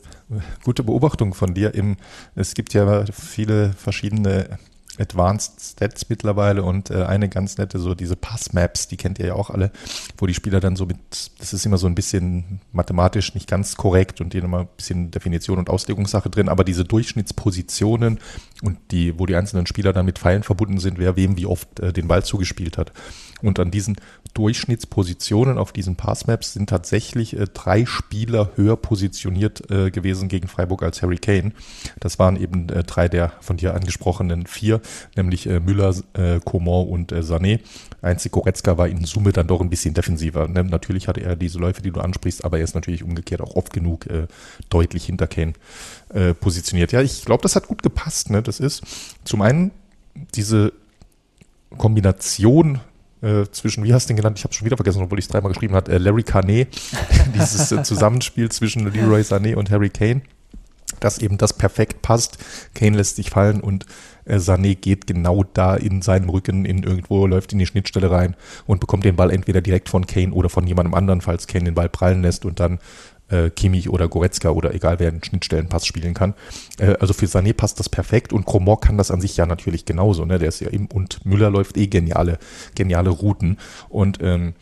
gute Beobachtung von dir. Im, es gibt ja viele verschiedene Advanced Stats mittlerweile und äh, eine ganz nette, so diese Passmaps, die kennt ihr ja auch alle, wo die Spieler dann so mit, das ist immer so ein bisschen mathematisch nicht ganz korrekt und die nochmal ein bisschen Definition und Auslegungssache drin, aber diese Durchschnittspositionen und die, wo die einzelnen Spieler dann mit Pfeilen verbunden sind, wer wem wie oft äh, den Ball zugespielt hat. Und an diesen Durchschnittspositionen auf diesen Passmaps sind tatsächlich äh, drei Spieler höher positioniert äh, gewesen gegen Freiburg als Harry Kane. Das waren eben äh, drei der von dir angesprochenen vier, nämlich äh, Müller, äh, Coman und äh, Sané. Einzig Goretzka war in Summe dann doch ein bisschen defensiver. Ne? Natürlich hatte er diese Läufe, die du ansprichst, aber er ist natürlich umgekehrt auch oft genug deutlich hinter Kane positioniert. Ja, ich glaube, das hat gut gepasst. Ne? Das ist zum einen diese Kombination äh, zwischen, wie hast du den genannt? Ich habe schon wieder vergessen, obwohl ich es dreimal geschrieben habe, äh, Larry Carnet, [LAUGHS] dieses äh, Zusammenspiel zwischen Leroy Sané und Harry Kane, dass eben das perfekt passt. Kane lässt sich fallen und Äh, Sané geht genau da in seinem Rücken, in irgendwo, läuft in die Schnittstelle rein und bekommt den Ball entweder direkt von Kane oder von jemandem anderen, falls Kane den Ball prallen lässt und dann äh, Kimmich oder Goretzka oder egal wer einen Schnittstellenpass spielen kann. Äh, also für Sané passt das perfekt und Cromor kann das an sich ja natürlich genauso. Ne? Der ist ja eben, und Müller läuft eh geniale, geniale Routen. Und ähm,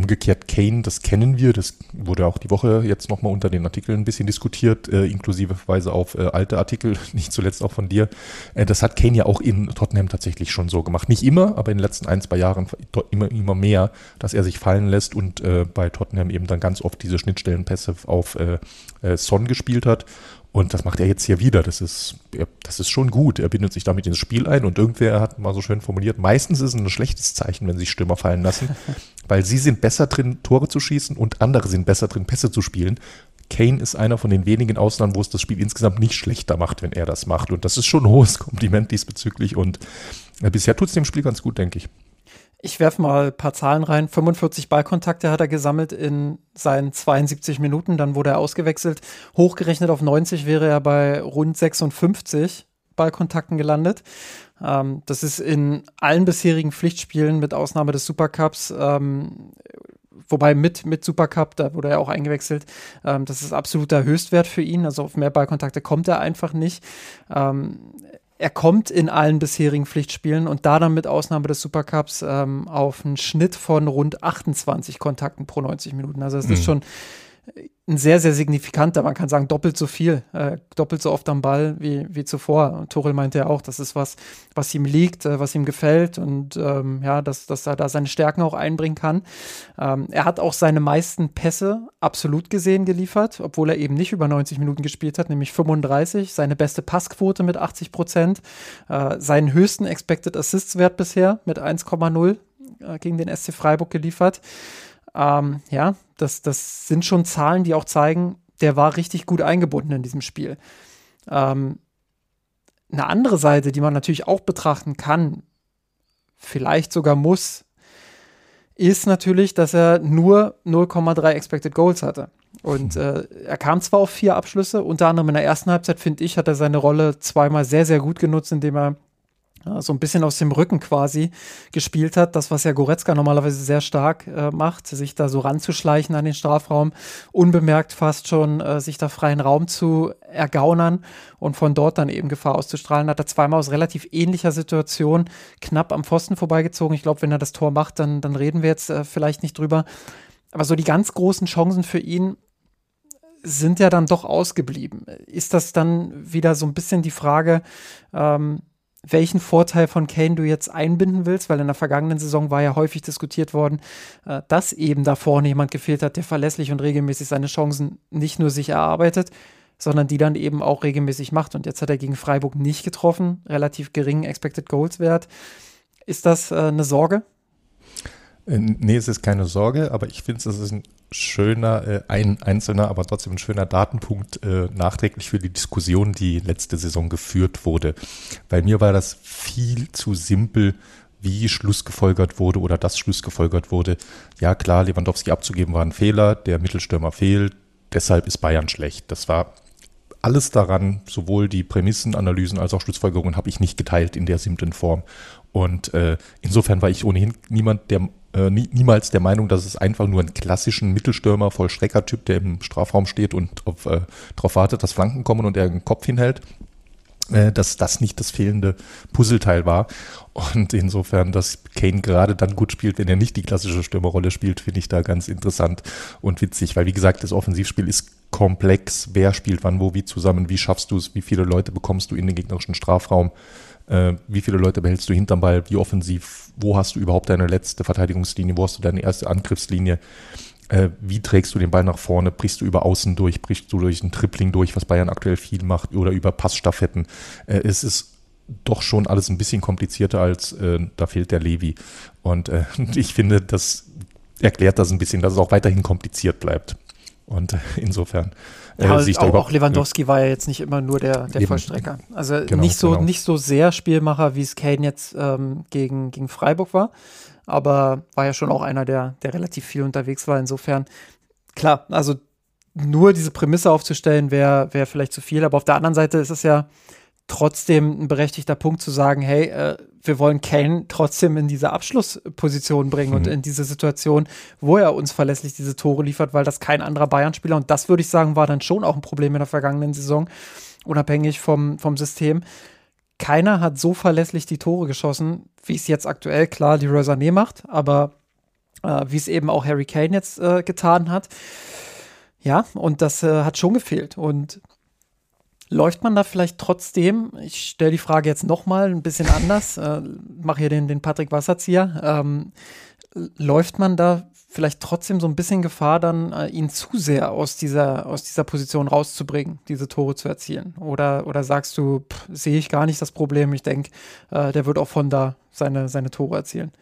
Umgekehrt Kane, das kennen wir, das wurde auch die Woche jetzt nochmal unter den Artikeln ein bisschen diskutiert, äh, inklusive Verweise auf äh, alte Artikel, [LAUGHS] nicht zuletzt auch von dir. Äh, das hat Kane ja auch in Tottenham tatsächlich schon so gemacht. Nicht immer, aber in den letzten ein, zwei Jahren immer, immer mehr, dass er sich fallen lässt und äh, bei Tottenham eben dann ganz oft diese Schnittstellenpässe auf äh, äh, Son gespielt hat. Und das macht er jetzt hier wieder. Das ist, das ist schon gut. Er bindet sich damit ins Spiel ein und irgendwer hat mal so schön formuliert, meistens ist es ein schlechtes Zeichen, wenn sich Stürmer fallen lassen, weil sie sind besser drin, Tore zu schießen und andere sind besser drin, Pässe zu spielen. Kane ist einer von den wenigen Ausnahmen, wo es das Spiel insgesamt nicht schlechter macht, wenn er das macht. Und das ist schon ein hohes Kompliment diesbezüglich. Und äh, bisher tut es dem Spiel ganz gut, denke ich. Ich werfe mal ein paar Zahlen rein. 45 Ballkontakte hat er gesammelt in seinen 72 Minuten. Dann wurde er ausgewechselt. Hochgerechnet auf 90 wäre er bei rund 56 Ballkontakten gelandet. Ähm, das ist in allen bisherigen Pflichtspielen mit Ausnahme des Supercups ähm, wobei mit, mit Supercup, da wurde er auch eingewechselt, ähm, das ist absoluter Höchstwert für ihn. Also auf mehr Ballkontakte kommt er einfach nicht. Ähm, er kommt in allen bisherigen Pflichtspielen und da dann mit Ausnahme des Supercups ähm, auf einen Schnitt von rund 28 Kontakten pro 90 Minuten. Also es mhm. ist schon ein sehr, sehr signifikanter, man kann sagen, doppelt so viel, äh, doppelt so oft am Ball wie, wie zuvor. Und Torel meinte ja auch, das ist was, was ihm liegt, äh, was ihm gefällt und ähm, ja, dass, dass er da seine Stärken auch einbringen kann. Ähm, er hat auch seine meisten Pässe absolut gesehen geliefert, obwohl er eben nicht über 90 Minuten gespielt hat, nämlich 35, seine beste Passquote mit 80 Prozent, äh, seinen höchsten Expected Assists Wert bisher mit 1,0 äh, gegen den SC Freiburg geliefert. Ähm, ja, das, das sind schon Zahlen, die auch zeigen, der war richtig gut eingebunden in diesem Spiel. Ähm, eine andere Seite, die man natürlich auch betrachten kann, vielleicht sogar muss, ist natürlich, dass er nur 0,3 Expected Goals hatte. Und äh, er kam zwar auf vier Abschlüsse, unter anderem in der ersten Halbzeit, finde ich, hat er seine Rolle zweimal sehr, sehr gut genutzt, indem er so ein bisschen aus dem Rücken quasi gespielt hat. Das, was ja Goretzka normalerweise sehr stark äh, macht, sich da so ranzuschleichen an den Strafraum, unbemerkt fast schon äh, sich da freien Raum zu ergaunern und von dort dann eben Gefahr auszustrahlen, hat er zweimal aus relativ ähnlicher Situation knapp am Pfosten vorbeigezogen. Ich glaube, wenn er das Tor macht, dann, dann reden wir jetzt äh, vielleicht nicht drüber. Aber so die ganz großen Chancen für ihn sind ja dann doch ausgeblieben. Ist das dann wieder so ein bisschen die Frage, ähm, welchen Vorteil von Kane du jetzt einbinden willst, weil in der vergangenen Saison war ja häufig diskutiert worden, äh, dass eben da vorne jemand gefehlt hat, der verlässlich und regelmäßig seine Chancen nicht nur sich erarbeitet, sondern die dann eben auch regelmäßig macht. Und jetzt hat er gegen Freiburg nicht getroffen, relativ geringen Expected Goals Wert. Ist das äh, eine Sorge? Äh, nee, es ist keine Sorge, aber ich finde, es ist ein schöner, äh, ein einzelner, aber trotzdem ein schöner Datenpunkt äh, nachträglich für die Diskussion, die letzte Saison geführt wurde. Bei mir war das viel zu simpel, wie Schlussgefolgert wurde oder das Schlussgefolgert wurde. Ja, klar, Lewandowski abzugeben war ein Fehler, der Mittelstürmer fehlt, deshalb ist Bayern schlecht. Das war alles daran, sowohl die Prämissenanalysen als auch Schlussfolgerungen habe ich nicht geteilt in der simplen Form. Und äh, insofern war ich ohnehin niemand, der äh, nie, niemals der Meinung, dass es einfach nur einen klassischen Mittelstürmer, Vollstreckertyp, der im Strafraum steht und auf, äh, darauf wartet, dass Flanken kommen und er den Kopf hinhält, äh, dass das nicht das fehlende Puzzleteil war. Und insofern, dass Kane gerade dann gut spielt, wenn er nicht die klassische Stürmerrolle spielt, finde ich da ganz interessant und witzig, weil wie gesagt, das Offensivspiel ist komplex. Wer spielt wann, wo, wie zusammen? Wie schaffst du es? Wie viele Leute bekommst du in den gegnerischen Strafraum? Äh, wie viele Leute behältst du hinterm Ball? Wie offensiv? Wo hast du überhaupt deine letzte Verteidigungslinie? Wo hast du deine erste Angriffslinie? Äh, wie trägst du den Ball nach vorne? Brichst du über Außen durch? Brichst du durch ein Tripling durch, was Bayern aktuell viel macht? Oder über Passstaffetten? Äh, es ist doch schon alles ein bisschen komplizierter als äh, da fehlt der Levi. Und äh, [LAUGHS] ich finde, das erklärt das ein bisschen, dass es auch weiterhin kompliziert bleibt. Und äh, insofern ja, sehe ich auch, auch Lewandowski ja. war ja jetzt nicht immer nur der, der Vollstrecker. Also genau, nicht, so, genau. nicht so sehr Spielmacher, wie es Kane jetzt ähm, gegen, gegen Freiburg war. Aber war ja schon auch einer, der, der relativ viel unterwegs war. Insofern, klar, also nur diese Prämisse aufzustellen, wäre wär vielleicht zu viel. Aber auf der anderen Seite ist es ja trotzdem ein berechtigter Punkt zu sagen, hey, äh, wir wollen Kane trotzdem in diese Abschlussposition bringen mhm. und in diese Situation, wo er uns verlässlich diese Tore liefert, weil das kein anderer Bayern-Spieler und das würde ich sagen, war dann schon auch ein Problem in der vergangenen Saison, unabhängig vom, vom System. Keiner hat so verlässlich die Tore geschossen, wie es jetzt aktuell klar die Sané macht, aber äh, wie es eben auch Harry Kane jetzt äh, getan hat. Ja, und das äh, hat schon gefehlt. Und Läuft man da vielleicht trotzdem, ich stelle die Frage jetzt nochmal ein bisschen anders, äh, mache hier den, den Patrick Wasserzieher, ähm, läuft man da vielleicht trotzdem so ein bisschen Gefahr, dann äh, ihn zu sehr aus dieser, aus dieser Position rauszubringen, diese Tore zu erzielen? Oder, oder sagst du, sehe ich gar nicht das Problem, ich denke, äh, der wird auch von da seine, seine Tore erzielen?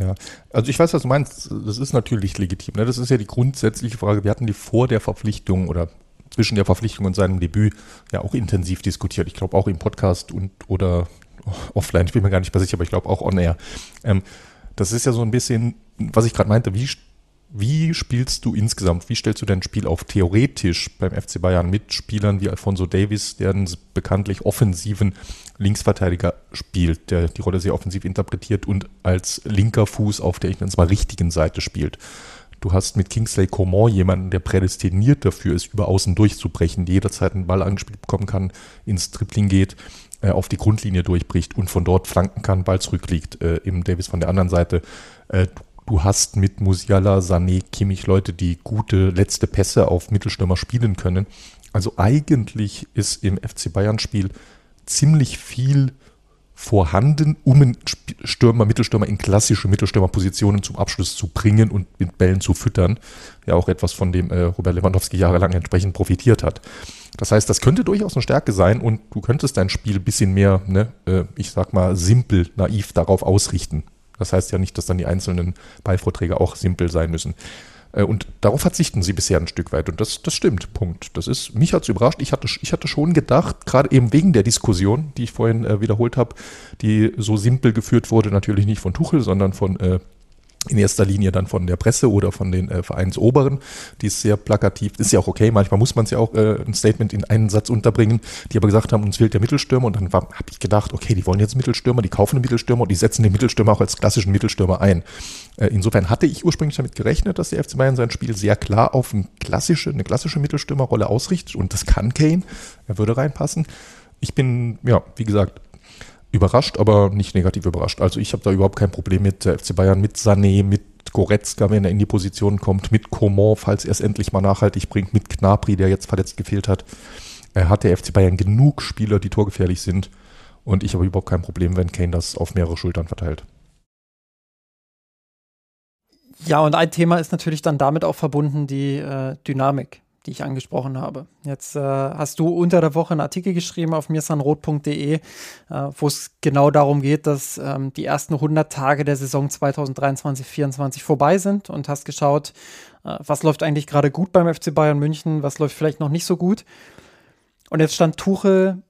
Ja, also ich weiß, was du meinst. Das ist natürlich legitim. Ne? Das ist ja die grundsätzliche Frage. Wir hatten die vor der Verpflichtung oder zwischen der Verpflichtung und seinem Debüt ja auch intensiv diskutiert. Ich glaube auch im Podcast und oder offline, ich bin mir gar nicht mehr sicher, aber ich glaube auch on air. Ähm, das ist ja so ein bisschen, was ich gerade meinte, wie, wie spielst du insgesamt, wie stellst du dein Spiel auf theoretisch beim FC Bayern mit Spielern wie Alfonso Davis, der einen bekanntlich offensiven Linksverteidiger spielt, der die Rolle sehr offensiv interpretiert und als linker Fuß auf der, ich nenne es mal, richtigen Seite spielt. Du hast mit Kingsley Coman jemanden, der prädestiniert dafür ist, über außen durchzubrechen, jederzeit einen Ball angespielt bekommen kann, ins Tripling geht, äh, auf die Grundlinie durchbricht und von dort flanken kann, Ball zurückliegt, äh, im Davis von der anderen Seite. Äh, du hast mit Musiala, Sané, Kimmich Leute, die gute letzte Pässe auf Mittelstürmer spielen können. Also eigentlich ist im FC Bayern Spiel ziemlich viel vorhanden, um einen Stürmer, Mittelstürmer in klassische Mittelstürmerpositionen zum Abschluss zu bringen und mit Bällen zu füttern. Ja, auch etwas, von dem äh, Robert Lewandowski jahrelang entsprechend profitiert hat. Das heißt, das könnte durchaus eine Stärke sein und du könntest dein Spiel ein bisschen mehr, ne, äh, ich sag mal, simpel, naiv darauf ausrichten. Das heißt ja nicht, dass dann die einzelnen Ballvorträge auch simpel sein müssen. Äh, und darauf verzichten sie bisher ein Stück weit. Und das, das stimmt. Punkt. Das ist, mich hat es überrascht. Ich hatte, ich hatte schon gedacht, gerade eben wegen der Diskussion, die ich vorhin äh, wiederholt habe, die so simpel geführt wurde, natürlich nicht von Tuchel, sondern von äh, in erster Linie dann von der Presse oder von den äh, Vereinsoberen, die ist sehr plakativ, ist ja auch okay, manchmal muss man es ja auch äh, ein Statement in einen Satz unterbringen, die aber gesagt haben, uns fehlt der Mittelstürmer und dann habe ich gedacht, okay, die wollen jetzt Mittelstürmer, die kaufen einen Mittelstürmer und die setzen den Mittelstürmer auch als klassischen Mittelstürmer ein. Äh, insofern hatte ich ursprünglich damit gerechnet, dass der FC Bayern sein Spiel sehr klar auf ein klassische, eine klassische Mittelstürmerrolle ausrichtet und das kann Kane, er würde reinpassen. Ich bin, ja, wie gesagt, überrascht, aber nicht negativ überrascht. Also ich habe da überhaupt kein Problem mit der FC Bayern, mit Sané, mit Goretzka, wenn er in die Position kommt, mit Coman, falls er es endlich mal nachhaltig bringt, mit Knapri, der jetzt verletzt gefehlt hat. Er hat der FC Bayern genug Spieler, die torgefährlich sind. Und ich habe überhaupt kein Problem, wenn Kane das auf mehrere Schultern verteilt. Ja, und ein Thema ist natürlich dann damit auch verbunden die äh, Dynamik die ich angesprochen habe. Jetzt äh, hast du unter der Woche einen Artikel geschrieben auf mirsanrot.de, äh, wo es genau darum geht, dass ähm, die ersten 100 Tage der Saison 2023-24 vorbei sind und hast geschaut, äh, was läuft eigentlich gerade gut beim FC Bayern München, was läuft vielleicht noch nicht so gut. Und jetzt stand Tuchel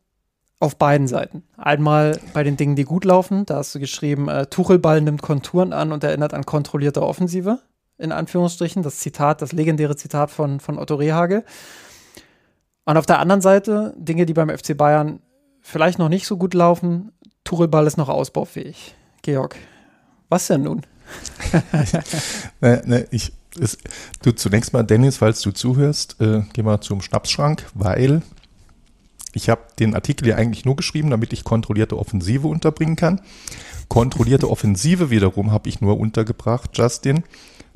auf beiden Seiten. Einmal bei den Dingen, die gut laufen, da hast du geschrieben, äh, Tuchelball nimmt Konturen an und erinnert an kontrollierte Offensive in Anführungsstrichen, das Zitat, das legendäre Zitat von, von Otto Rehagel. Und auf der anderen Seite Dinge, die beim FC Bayern vielleicht noch nicht so gut laufen. Tuchelball ist noch ausbaufähig. Georg, was denn nun? [LAUGHS] ne, ne, ich, es, du zunächst mal, Dennis, falls du zuhörst, äh, geh mal zum Schnapsschrank, weil ich habe den Artikel ja eigentlich nur geschrieben, damit ich kontrollierte Offensive unterbringen kann. Kontrollierte Offensive wiederum habe ich nur untergebracht, Justin,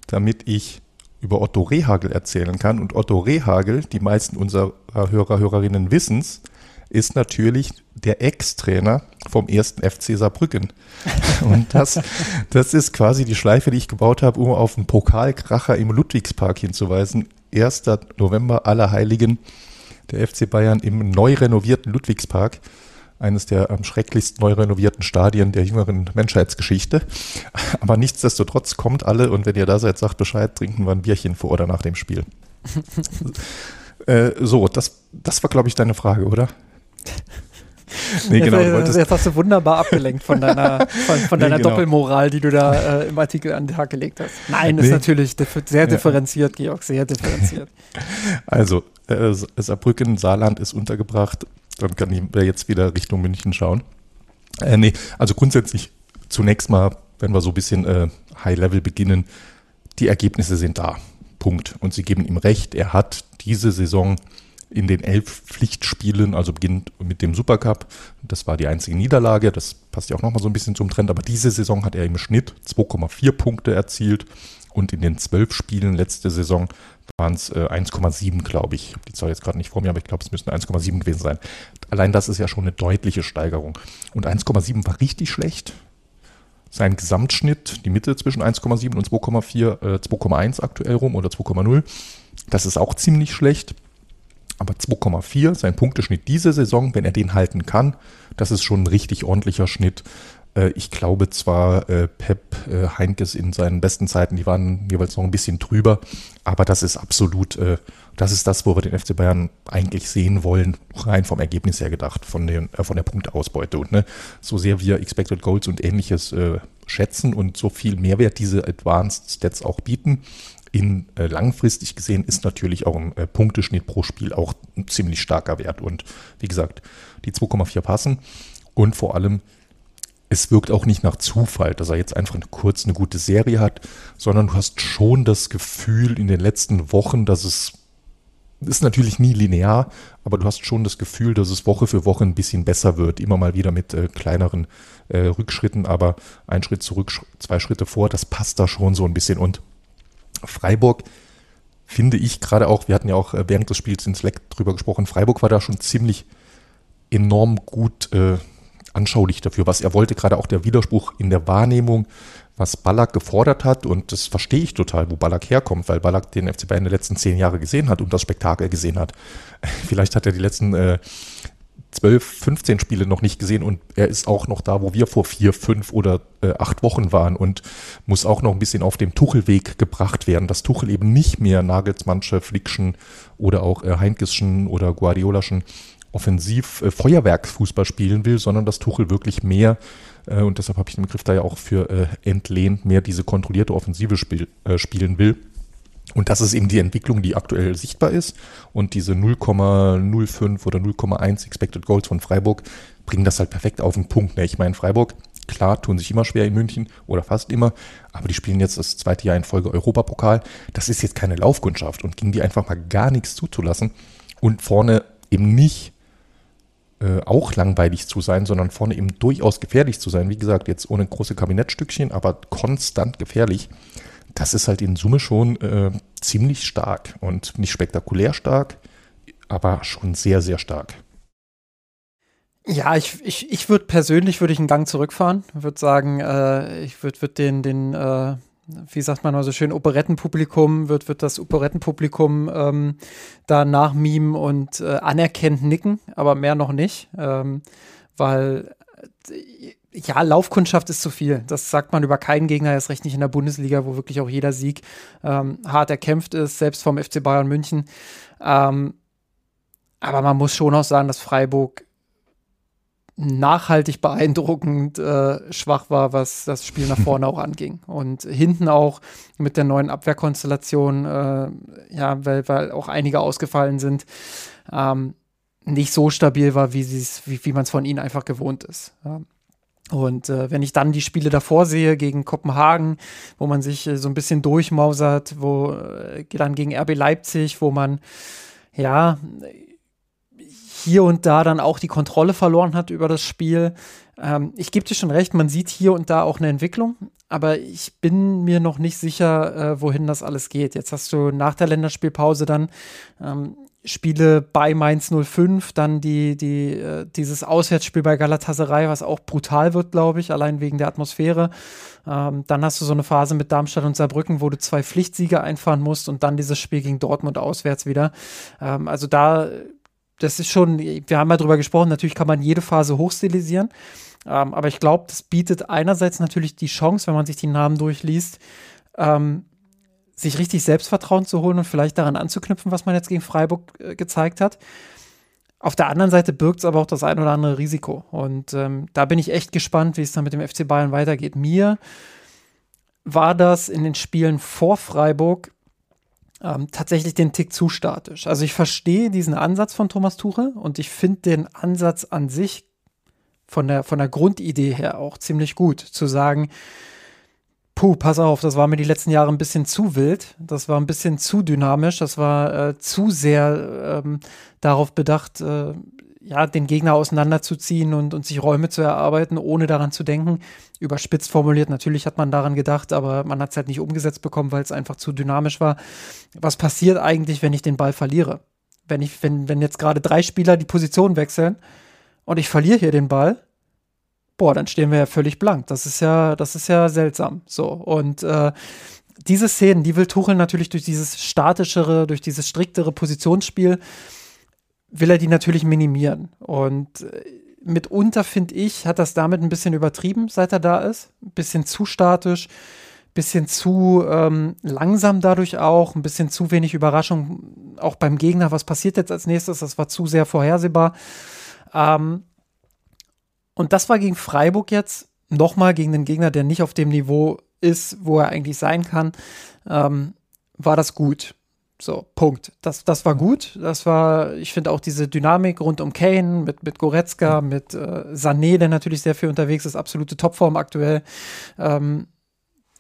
damit ich über Otto Rehagel erzählen kann. Und Otto Rehagel, die meisten unserer Hörer, Hörerinnen wissen es, ist natürlich der Ex-Trainer vom ersten FC Saarbrücken. [LAUGHS] Und das, das ist quasi die Schleife, die ich gebaut habe, um auf einen Pokalkracher im Ludwigspark hinzuweisen. 1. November Allerheiligen, der FC Bayern im neu renovierten Ludwigspark eines der am schrecklichsten neu renovierten Stadien der jüngeren Menschheitsgeschichte. [LAUGHS] Aber nichtsdestotrotz kommt alle und wenn ihr da seid, sagt Bescheid, trinken wir ein Bierchen vor oder nach dem Spiel. [LAUGHS] äh, so, das, das war, glaube ich, deine Frage, oder? [LAUGHS] [LAUGHS] Nee, genau, jetzt, jetzt, hast du wunderbar abgelenkt von deiner, von, von deiner nee, genau. Doppelmoral, die du da äh, im Artikel an den Tag gelegt hast. Nein, nee. ist natürlich sehr differenziert, ja. Georg, sehr differenziert. [LAUGHS] Also, äh, Saarbrücken, Saarland ist untergebracht Dann kann ich jetzt wieder Richtung München schauen. Äh, nee, also grundsätzlich zunächst mal, wenn wir so ein bisschen äh, High-Level beginnen, die Ergebnisse sind da. Punkt. Und sie geben ihm recht, er hat diese Saison in den elf Pflichtspielen, also beginnt mit dem Supercup, das war die einzige Niederlage, das passt ja auch nochmal so ein bisschen zum Trend, aber diese Saison hat er im Schnitt 2,4 Punkte erzielt und in den zwölf Spielen letzte Saison waren es äh, 1,7, glaube ich. Ich habe die Zahl jetzt gerade nicht vor mir, aber ich glaube, es müssten 1,7 gewesen sein. Allein das ist ja schon eine deutliche Steigerung. Und 1,7 war richtig schlecht. Sein Gesamtschnitt, die Mitte zwischen 1,7 und 2,4, äh, 2,1 aktuell rum oder 2,0, das ist auch ziemlich schlecht. Aber 2,4, sein Punkteschnitt diese Saison, wenn er den halten kann, das ist schon ein richtig ordentlicher Schnitt. Äh, ich glaube zwar, äh, Pep äh, Heinkes in seinen besten Zeiten, die waren jeweils noch ein bisschen drüber, aber das ist absolut, das ist das, wo wir den FC Bayern eigentlich sehen wollen, rein vom Ergebnis her gedacht, von, den, von der Punkteausbeute. Und ne, so sehr wir Expected Goals und ähnliches schätzen und so viel Mehrwert diese Advanced Stats auch bieten, in äh, langfristig gesehen ist natürlich auch ein äh, Punkteschnitt pro Spiel auch ein ziemlich starker Wert. Und wie gesagt, die 2,4 passen. Und vor allem es wirkt auch nicht nach Zufall, dass er jetzt einfach eine, kurz eine gute Serie hat, sondern du hast schon das Gefühl in den letzten Wochen, dass es ist natürlich nie linear, aber du hast schon das Gefühl, dass es Woche für Woche ein bisschen besser wird. Immer mal wieder mit äh, kleineren äh, Rückschritten, aber ein Schritt zurück, zwei Schritte vor, das passt da schon so ein bisschen. Und Freiburg finde ich gerade auch, wir hatten ja auch äh, während des Spiels in Slack drüber gesprochen, Freiburg war da schon ziemlich enorm gut äh, anschaulich dafür, was er wollte, gerade auch der Widerspruch in der Wahrnehmung, was Ballack gefordert hat. Und das verstehe ich total, wo Ballack herkommt, weil Ballack den FC Bayern in den letzten zehn Jahre gesehen hat und das Spektakel gesehen hat. [LAUGHS] Vielleicht hat er die letzten äh, 12, 15 Spiele noch nicht gesehen und er ist auch noch da, wo wir vor vier, fünf oder äh, acht Wochen waren und muss auch noch ein bisschen auf dem Tuchelweg gebracht werden, dass Tuchel eben nicht mehr Nagelsmannsche, Flickschen oder auch äh, Heinkischen oder Guardiolaschen offensiv äh, Feuerwerksfußball spielen will, sondern dass Tuchel wirklich mehr, äh, und deshalb habe ich den Begriff da ja auch für äh, entlehnt, mehr diese kontrollierte Offensive spiel, äh, spielen will. Und das ist eben die Entwicklung, die aktuell sichtbar ist. Und diese 0,05 oder 0,1 Expected Goals von Freiburg bringen das halt perfekt auf den Punkt. Ne? Ich meine, Freiburg, klar, tun sich immer schwer in München oder fast immer, aber die spielen jetzt das zweite Jahr in Folge Europapokal. Das ist jetzt keine Laufkundschaft und ging die einfach mal gar nichts zuzulassen und vorne eben nicht äh, auch langweilig zu sein, sondern vorne eben durchaus gefährlich zu sein. Wie gesagt, jetzt ohne große Kabinettstückchen, aber konstant gefährlich. Das ist halt in Summe schon äh, ziemlich stark und nicht spektakulär stark, aber schon sehr, sehr stark. Ja, ich, ich, ich würde persönlich würde ich einen Gang zurückfahren. Würde sagen, äh, ich würde würd den, den äh, wie sagt man mal so schön, Operettenpublikum, wird, wird das Operettenpublikum ähm, da nachmimen und äh, anerkennt nicken, aber mehr noch nicht, ähm, weil äh, ja, Laufkundschaft ist zu viel. Das sagt man über keinen Gegner, erst recht nicht in der Bundesliga, wo wirklich auch jeder Sieg ähm, hart erkämpft ist, selbst vom FC Bayern München. Ähm, aber man muss schon auch sagen, dass Freiburg nachhaltig beeindruckend äh, schwach war, was das Spiel nach vorne auch anging. Und hinten auch mit der neuen Abwehrkonstellation, äh, ja, weil, weil auch einige ausgefallen sind, ähm, nicht so stabil war, wie, wie, man es von ihnen einfach gewohnt ist. Ja. Und äh, wenn ich dann die Spiele davor sehe gegen Kopenhagen, wo man sich äh, so ein bisschen durchmausert, wo äh, dann gegen RB Leipzig, wo man ja hier und da dann auch die Kontrolle verloren hat über das Spiel. Ähm, ich gebe dir schon recht, man sieht hier und da auch eine Entwicklung, aber ich bin mir noch nicht sicher, äh, wohin das alles geht. Jetzt hast du nach der Länderspielpause dann ähm, Spiele bei Mainz 05, dann die, die, äh, dieses Auswärtsspiel bei Galatasaray, was auch brutal wird, glaube ich, allein wegen der Atmosphäre. Ähm, dann hast du so eine Phase mit Darmstadt und Saarbrücken, wo du zwei Pflichtsiege einfahren musst und dann dieses Spiel gegen Dortmund auswärts wieder. Ähm, also da das ist schon, wir haben ja drüber gesprochen, natürlich kann man jede Phase hochstilisieren. Ähm, aber ich glaube, das bietet einerseits natürlich die Chance, wenn man sich die Namen durchliest, ähm, sich richtig Selbstvertrauen zu holen und vielleicht daran anzuknüpfen, was man jetzt gegen Freiburg äh, gezeigt hat. Auf der anderen Seite birgt es aber auch das ein oder andere Risiko. Und ähm, da bin ich echt gespannt, wie es dann mit dem FC Bayern weitergeht. Mir war das in den Spielen vor Freiburg ähm, tatsächlich den Tick zu statisch. Also ich verstehe diesen Ansatz von Thomas Tuchel und ich finde den Ansatz an sich von der, von der Grundidee her auch ziemlich gut, zu sagen, puh, pass auf, das war mir die letzten Jahre ein bisschen zu wild, das war ein bisschen zu dynamisch, das war äh, zu sehr ähm, darauf bedacht, äh, ja, den Gegner auseinanderzuziehen und, und sich Räume zu erarbeiten, ohne daran zu denken. Überspitzt formuliert, natürlich hat man daran gedacht, aber man hat es halt nicht umgesetzt bekommen, weil es einfach zu dynamisch war. Was passiert eigentlich, wenn ich den Ball verliere? Wenn ich, wenn, wenn jetzt gerade drei Spieler die Position wechseln und ich verliere hier den Ball, boah, dann stehen wir ja völlig blank. Das ist ja, das ist ja seltsam. So. Und äh, diese Szenen, die will Tuchel natürlich durch dieses statischere, durch dieses striktere Positionsspiel will er die natürlich minimieren. Und äh, mitunter, finde ich, hat das damit ein bisschen übertrieben, seit er da ist. Ein bisschen zu statisch, ein bisschen zu ähm, langsam dadurch auch, ein bisschen zu wenig Überraschung auch beim Gegner. Was passiert jetzt als nächstes? Das war zu sehr vorhersehbar. Ähm, und das war gegen Freiburg jetzt nochmal gegen den Gegner, der nicht auf dem Niveau ist, wo er eigentlich sein kann, ähm, war das gut. So, Punkt. Das, das war gut. Das war, ich finde auch diese Dynamik rund um Kane mit, mit Goretzka, mit äh, Sané, der natürlich sehr viel unterwegs ist, absolute Topform aktuell. Ähm,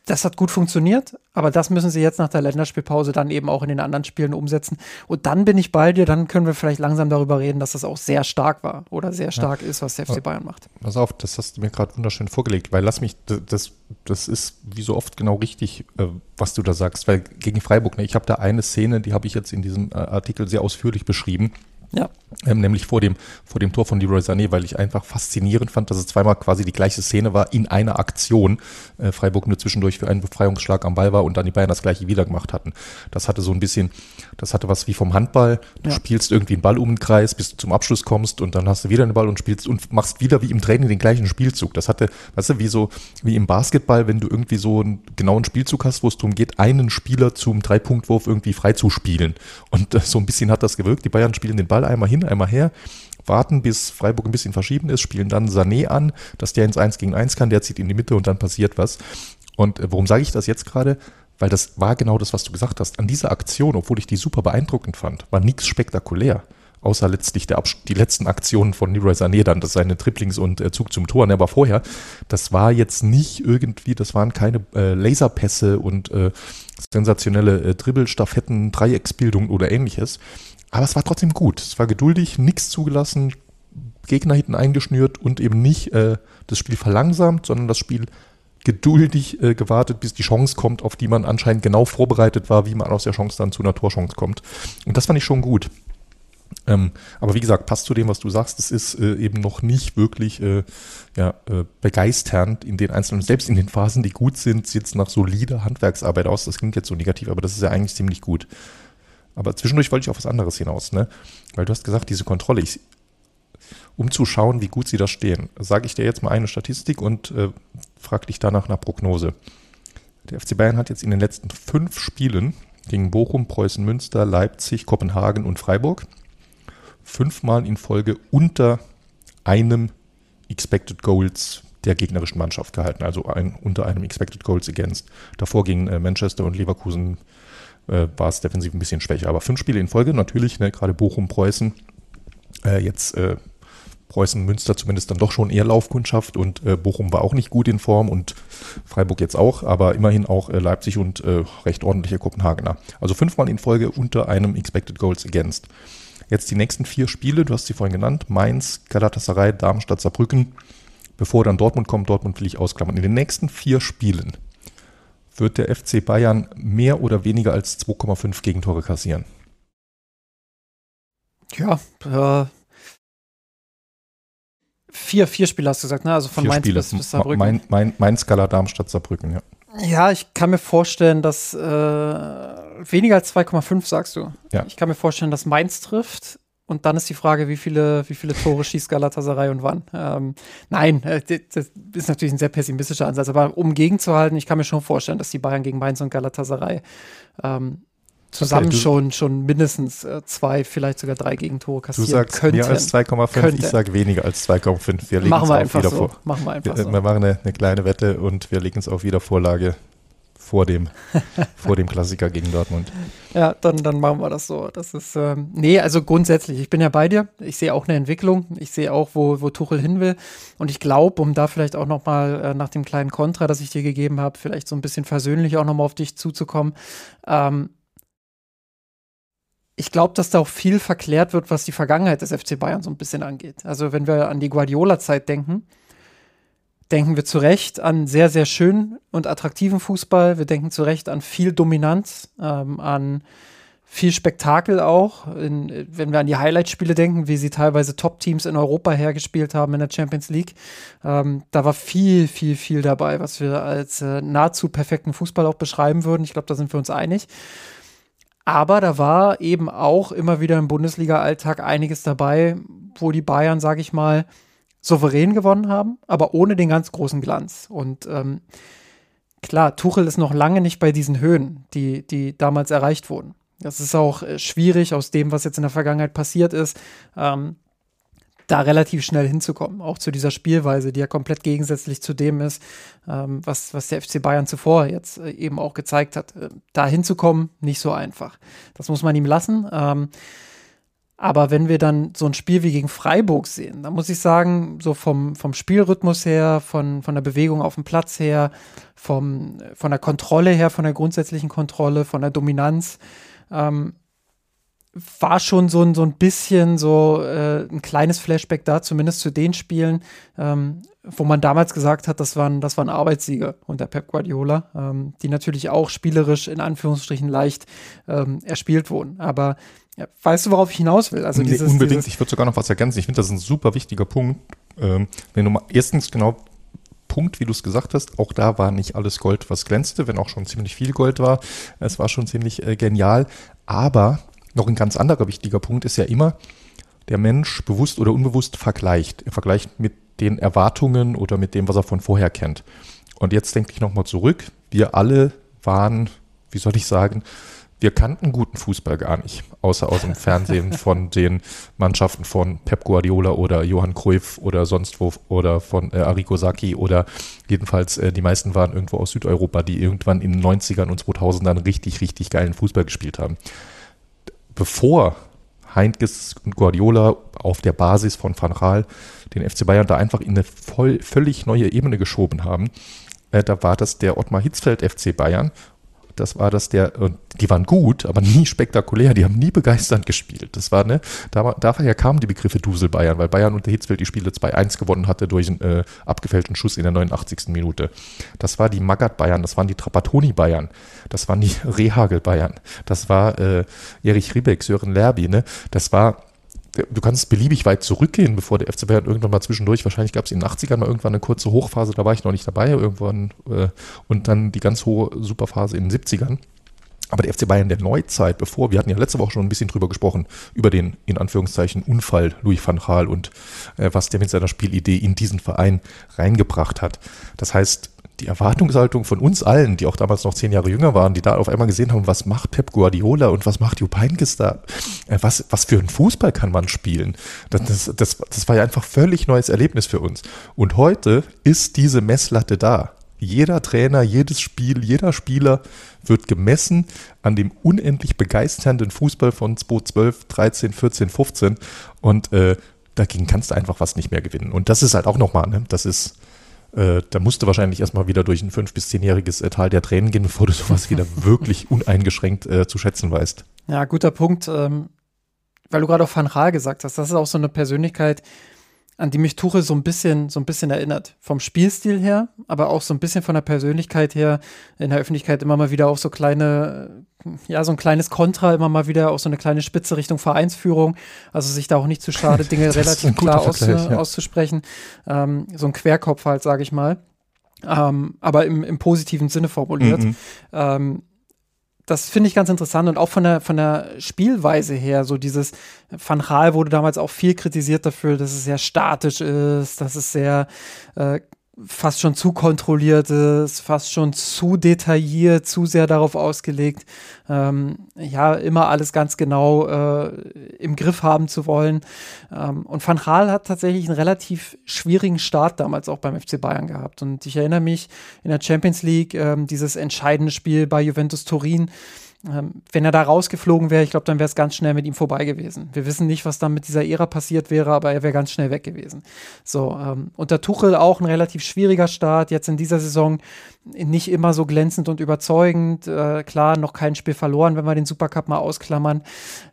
das hat gut funktioniert, aber das müssen sie jetzt nach der Länderspielpause dann eben auch in den anderen Spielen umsetzen. Und dann bin ich bei dir, dann können wir vielleicht langsam darüber reden, dass das auch sehr stark war oder sehr stark ja. ist, was der FC Bayern macht. Pass auf, das hast du mir gerade wunderschön vorgelegt, weil lass mich, das, das ist wie so oft genau richtig, äh, was du da sagst, weil gegen Freiburg, ne, ich habe da eine Szene, die habe ich jetzt in diesem äh, Artikel sehr ausführlich beschrieben. Ja. Ähm, nämlich vor dem, vor dem Tor von Leroy Sané, weil ich einfach faszinierend fand, dass es zweimal quasi die gleiche Szene war in einer Aktion. Äh, Freiburg nur zwischendurch für einen Befreiungsschlag am Ball war und dann die Bayern das gleiche wieder gemacht hatten. Das hatte so ein bisschen, das hatte was wie vom Handball. Du ja. spielst irgendwie einen Ball um den Kreis, bis du zum Abschluss kommst und dann hast du wieder einen Ball und spielst und machst wieder wie im Training den gleichen Spielzug. Das hatte, weißt du, wie so, wie im Basketball, wenn du irgendwie so einen genauen Spielzug hast, wo es darum geht, einen Spieler zum Dreipunktwurf irgendwie frei zu spielen. Und äh, so ein bisschen hat das gewirkt. Die Bayern spielen den Ball einmal hin, einmal her, warten, bis Freiburg ein bisschen verschieben ist, spielen dann Sané an, dass der ins 1 gegen 1 kann, der zieht in die Mitte und dann passiert was. Und äh, warum sage ich das jetzt gerade? Weil das war genau das, was du gesagt hast. An dieser Aktion, obwohl ich die super beeindruckend fand, war nichts spektakulär außer letztlich der die letzten Aktionen von Leroy Sané dann, das seine Triplings und äh, Zug zum Tor, ne, aber vorher, das war jetzt nicht irgendwie, das waren keine äh, Laserpässe und äh, sensationelle äh, Dribbelstaffetten, Dreiecksbildung oder ähnliches, aber es war trotzdem gut. Es war geduldig, nichts zugelassen, Gegner hinten eingeschnürt und eben nicht äh, das Spiel verlangsamt, sondern das Spiel geduldig äh, gewartet, bis die Chance kommt, auf die man anscheinend genau vorbereitet war, wie man aus der Chance dann zu einer Torchance kommt. Und das fand ich schon gut. Ähm, aber wie gesagt, passt zu dem, was du sagst, es ist äh, eben noch nicht wirklich äh, ja, äh, begeisternd in den einzelnen, selbst in den Phasen, die gut sind, sieht es nach solider Handwerksarbeit aus. Das klingt jetzt so negativ, aber das ist ja eigentlich ziemlich gut. Aber zwischendurch wollte ich auf was anderes hinaus, ne? Weil du hast gesagt, diese Kontrolle, ich, um zu schauen, wie gut sie da stehen, sage ich dir jetzt mal eine Statistik und äh, frage dich danach nach Prognose. Der FC Bayern hat jetzt in den letzten fünf Spielen gegen Bochum, Preußen, Münster, Leipzig, Kopenhagen und Freiburg fünfmal in Folge unter einem Expected Goals der gegnerischen Mannschaft gehalten, also ein, unter einem Expected Goals Against. Davor gegen äh, Manchester und Leverkusen äh, war es defensiv ein bisschen schwächer. Aber fünf Spiele in Folge, natürlich, ne, gerade Bochum, Preußen, äh, jetzt äh, Preußen, Münster zumindest dann doch schon eher Laufkundschaft und äh, Bochum war auch nicht gut in Form und Freiburg jetzt auch, aber immerhin auch äh, Leipzig und äh, recht ordentliche Kopenhagener. Also fünfmal in Folge unter einem Expected Goals Against. Jetzt die nächsten vier Spiele, du hast sie vorhin genannt, Mainz, Galatasaray, Darmstadt, Saarbrücken. Bevor dann Dortmund kommt, Dortmund will ich ausklammern. In den nächsten vier Spielen wird der FC Bayern mehr oder weniger als 2,5 Gegentore kassieren. Ja, äh, vier, vier Spiele hast du gesagt, ne? Also von vier Mainz Spiele. bis, bis Saarbrücken. Mein, mein, Mainz, Skala, Darmstadt, Saarbrücken, ja. Ja, ich kann mir vorstellen, dass äh, weniger als 2,5 sagst du. Ja. Ich kann mir vorstellen, dass Mainz trifft. Und dann ist die Frage, wie viele, wie viele Tore schießt Galatasaray und wann. Ähm, nein, äh, das ist natürlich ein sehr pessimistischer Ansatz. Aber um gegenzuhalten, ich kann mir schon vorstellen, dass die Bayern gegen Mainz und Galatasaray ähm, zusammen okay, schon, schon mindestens äh, zwei, vielleicht sogar drei Gegentore kassieren Du sagst könnten. mehr als 2,5, ich sage weniger als 2,5. Wir legen machen wir einfach so. Machen wir einfach wir, so. Wir machen eine, eine, kleine Wette und wir legen es auf Wiedervorlage vor dem, [LAUGHS] vor dem Klassiker gegen Dortmund. Ja, dann, dann machen wir das so. Das ist, ähm, nee, also grundsätzlich, ich bin ja bei dir. Ich sehe auch eine Entwicklung. Ich sehe auch, wo, wo Tuchel hin will. Und ich glaube, um da vielleicht auch nochmal äh, nach dem kleinen Kontra, das ich dir gegeben habe, vielleicht so ein bisschen versöhnlich auch nochmal auf dich zuzukommen. Ähm, ich glaube, dass da auch viel verklärt wird, was die Vergangenheit des FC Bayern so ein bisschen angeht. Also wenn wir an die Guardiola-Zeit denken, denken wir zu Recht an sehr, sehr schönen und attraktiven Fußball. Wir denken zu Recht an viel Dominanz, ähm, an viel Spektakel auch. In, wenn wir an die Highlight-Spiele denken, wie sie teilweise Top-Teams in Europa hergespielt haben in der Champions League, ähm, da war viel, viel, viel dabei, was wir als äh, nahezu perfekten Fußball auch beschreiben würden. Ich glaube, da sind wir uns einig. Aber da war eben auch immer wieder im Bundesliga-Alltag einiges dabei, wo die Bayern, sage ich mal, souverän gewonnen haben, aber ohne den ganz großen Glanz. Und ähm, klar, Tuchel ist noch lange nicht bei diesen Höhen, die, die damals erreicht wurden. Das ist auch äh, schwierig aus dem, was jetzt in der Vergangenheit passiert ist, ähm, da relativ schnell hinzukommen. Auch zu dieser Spielweise, die ja komplett gegensätzlich zu dem ist, ähm, was, was der FC Bayern zuvor jetzt äh, eben auch gezeigt hat. Äh, da hinzukommen, nicht so einfach. Das muss man ihm lassen. Ähm, aber wenn wir dann so ein Spiel wie gegen Freiburg sehen, dann muss ich sagen, so vom, vom Spielrhythmus her, von, von der Bewegung auf dem Platz her, vom, von der Kontrolle her, von der grundsätzlichen Kontrolle, von der Dominanz, ähm, war schon so ein, so ein bisschen so äh, ein kleines Flashback da, zumindest zu den Spielen, ähm, wo man damals gesagt hat, das waren, das waren Arbeitssiege unter Pep Guardiola, ähm, die natürlich auch spielerisch in Anführungsstrichen leicht ähm, erspielt wurden. Aber ja, weißt du, worauf ich hinaus will? Also dieses, unbedingt. Dieses ich würde sogar noch was ergänzen. Ich finde, das ist ein super wichtiger Punkt. Ähm, wenn du mal erstens genau Punkt, wie du es gesagt hast, auch da war nicht alles Gold, was glänzte, wenn auch schon ziemlich viel Gold war. Es war schon ziemlich äh, genial. Aber noch ein ganz anderer wichtiger Punkt ist ja immer, der Mensch bewusst oder unbewusst vergleicht. Er vergleicht mit den Erwartungen oder mit dem, was er von vorher kennt. Und jetzt denke ich nochmal zurück. Wir alle waren, wie soll ich sagen, wir kannten guten Fußball gar nicht, außer aus dem [LAUGHS] Fernsehen von den Mannschaften von Pep Guardiola oder Johann Cruyff oder sonst wo oder von äh, Arrigo Sacchi oder jedenfalls äh, die meisten waren irgendwo aus Südeuropa, die irgendwann in den 90ern und 2000ern richtig, richtig geilen Fußball gespielt haben. Bevor Heintges und Guardiola auf der Basis von Van Raal den FC Bayern da einfach in eine voll, völlig neue Ebene geschoben haben, äh, da war das der Ottmar Hitzfeld FC Bayern das war das der, und die waren gut, aber nie spektakulär, die haben nie begeisternd gespielt. Das war, ne, da, daher kamen die Begriffe Dusel Bayern, weil Bayern unter Hitzfeld die Spiele 2-1 gewonnen hatte durch einen äh, abgefällten Schuss in der 89. Minute. Das war die Magath Bayern, das waren die Trapattoni Bayern, das waren die [LAUGHS] Rehagel Bayern, das war äh, Erich Riebeck, Sören Lerby, ne, das war du kannst beliebig weit zurückgehen, bevor der FC Bayern irgendwann mal zwischendurch, wahrscheinlich gab es in den 80ern mal irgendwann eine kurze Hochphase, da war ich noch nicht dabei, irgendwann, äh, und dann die ganz hohe Superphase in den 70ern. Aber der FC Bayern der Neuzeit, bevor, wir hatten ja letzte Woche schon ein bisschen drüber gesprochen, über den, in Anführungszeichen, Unfall Louis van Gaal und äh, was der mit seiner Spielidee in diesen Verein reingebracht hat. Das heißt, die Erwartungshaltung von uns allen, die auch damals noch zehn Jahre jünger waren, die da auf einmal gesehen haben, was macht Pep Guardiola und was macht Jupp Heynckes da, äh, was, was für einen Fußball kann man spielen? Das, das, das, das war ja einfach völlig neues Erlebnis für uns. Und heute ist diese Messlatte da. Jeder Trainer, jedes Spiel, jeder Spieler wird gemessen an dem unendlich begeisternden Fußball von 2012, 13, 14, 15 und äh, dagegen kannst du einfach was nicht mehr gewinnen. Und das ist halt auch nochmal, ne? das ist äh, da musst du wahrscheinlich erstmal wieder durch ein fünf- bis zehnjähriges äh, Tal der Tränen gehen, [LAUGHS] bevor du sowas wieder [LAUGHS] wirklich uneingeschränkt äh, zu schätzen weißt. Ja, guter Punkt. Ähm, weil du gerade auch Van Raal gesagt hast, das ist auch so eine Persönlichkeit, an die mich Tuchel so ein bisschen, so ein bisschen erinnert. Vom Spielstil her, aber auch so ein bisschen von der Persönlichkeit her, in der Öffentlichkeit immer mal wieder auch so kleine, ja, so ein kleines Kontra, immer mal wieder auch so eine kleine Spitze Richtung Vereinsführung. Also sich da auch nicht zu schade, [LAUGHS] Dinge relativ klar aus, ja. auszusprechen. Ähm, so ein Querkopf halt, sage ich mal. Ähm, aber im, im positiven Sinne formuliert. Mhm. Ähm, das finde ich ganz interessant und auch von der, von der Spielweise her, so dieses Van Gaal wurde damals auch viel kritisiert dafür, dass es sehr statisch ist, dass es sehr äh, fast schon zu kontrolliertes, fast schon zu detailliert, zu sehr darauf ausgelegt, ähm, ja, immer alles ganz genau äh, im Griff haben zu wollen. Ähm, und Van Gaal hat tatsächlich einen relativ schwierigen Start damals auch beim FC Bayern gehabt. Und ich erinnere mich in der Champions League, ähm, dieses entscheidende Spiel bei Juventus Turin, ähm, wenn er da rausgeflogen wäre, ich glaube, dann wäre es ganz schnell mit ihm vorbei gewesen. Wir wissen nicht, was dann mit dieser Ära passiert wäre, aber er wäre ganz schnell weg gewesen. So, ähm, unter Tuchel auch ein relativ schwieriger Start, jetzt in dieser Saison nicht immer so glänzend und überzeugend. Äh, klar, noch kein Spiel verloren, wenn wir den Supercup mal ausklammern.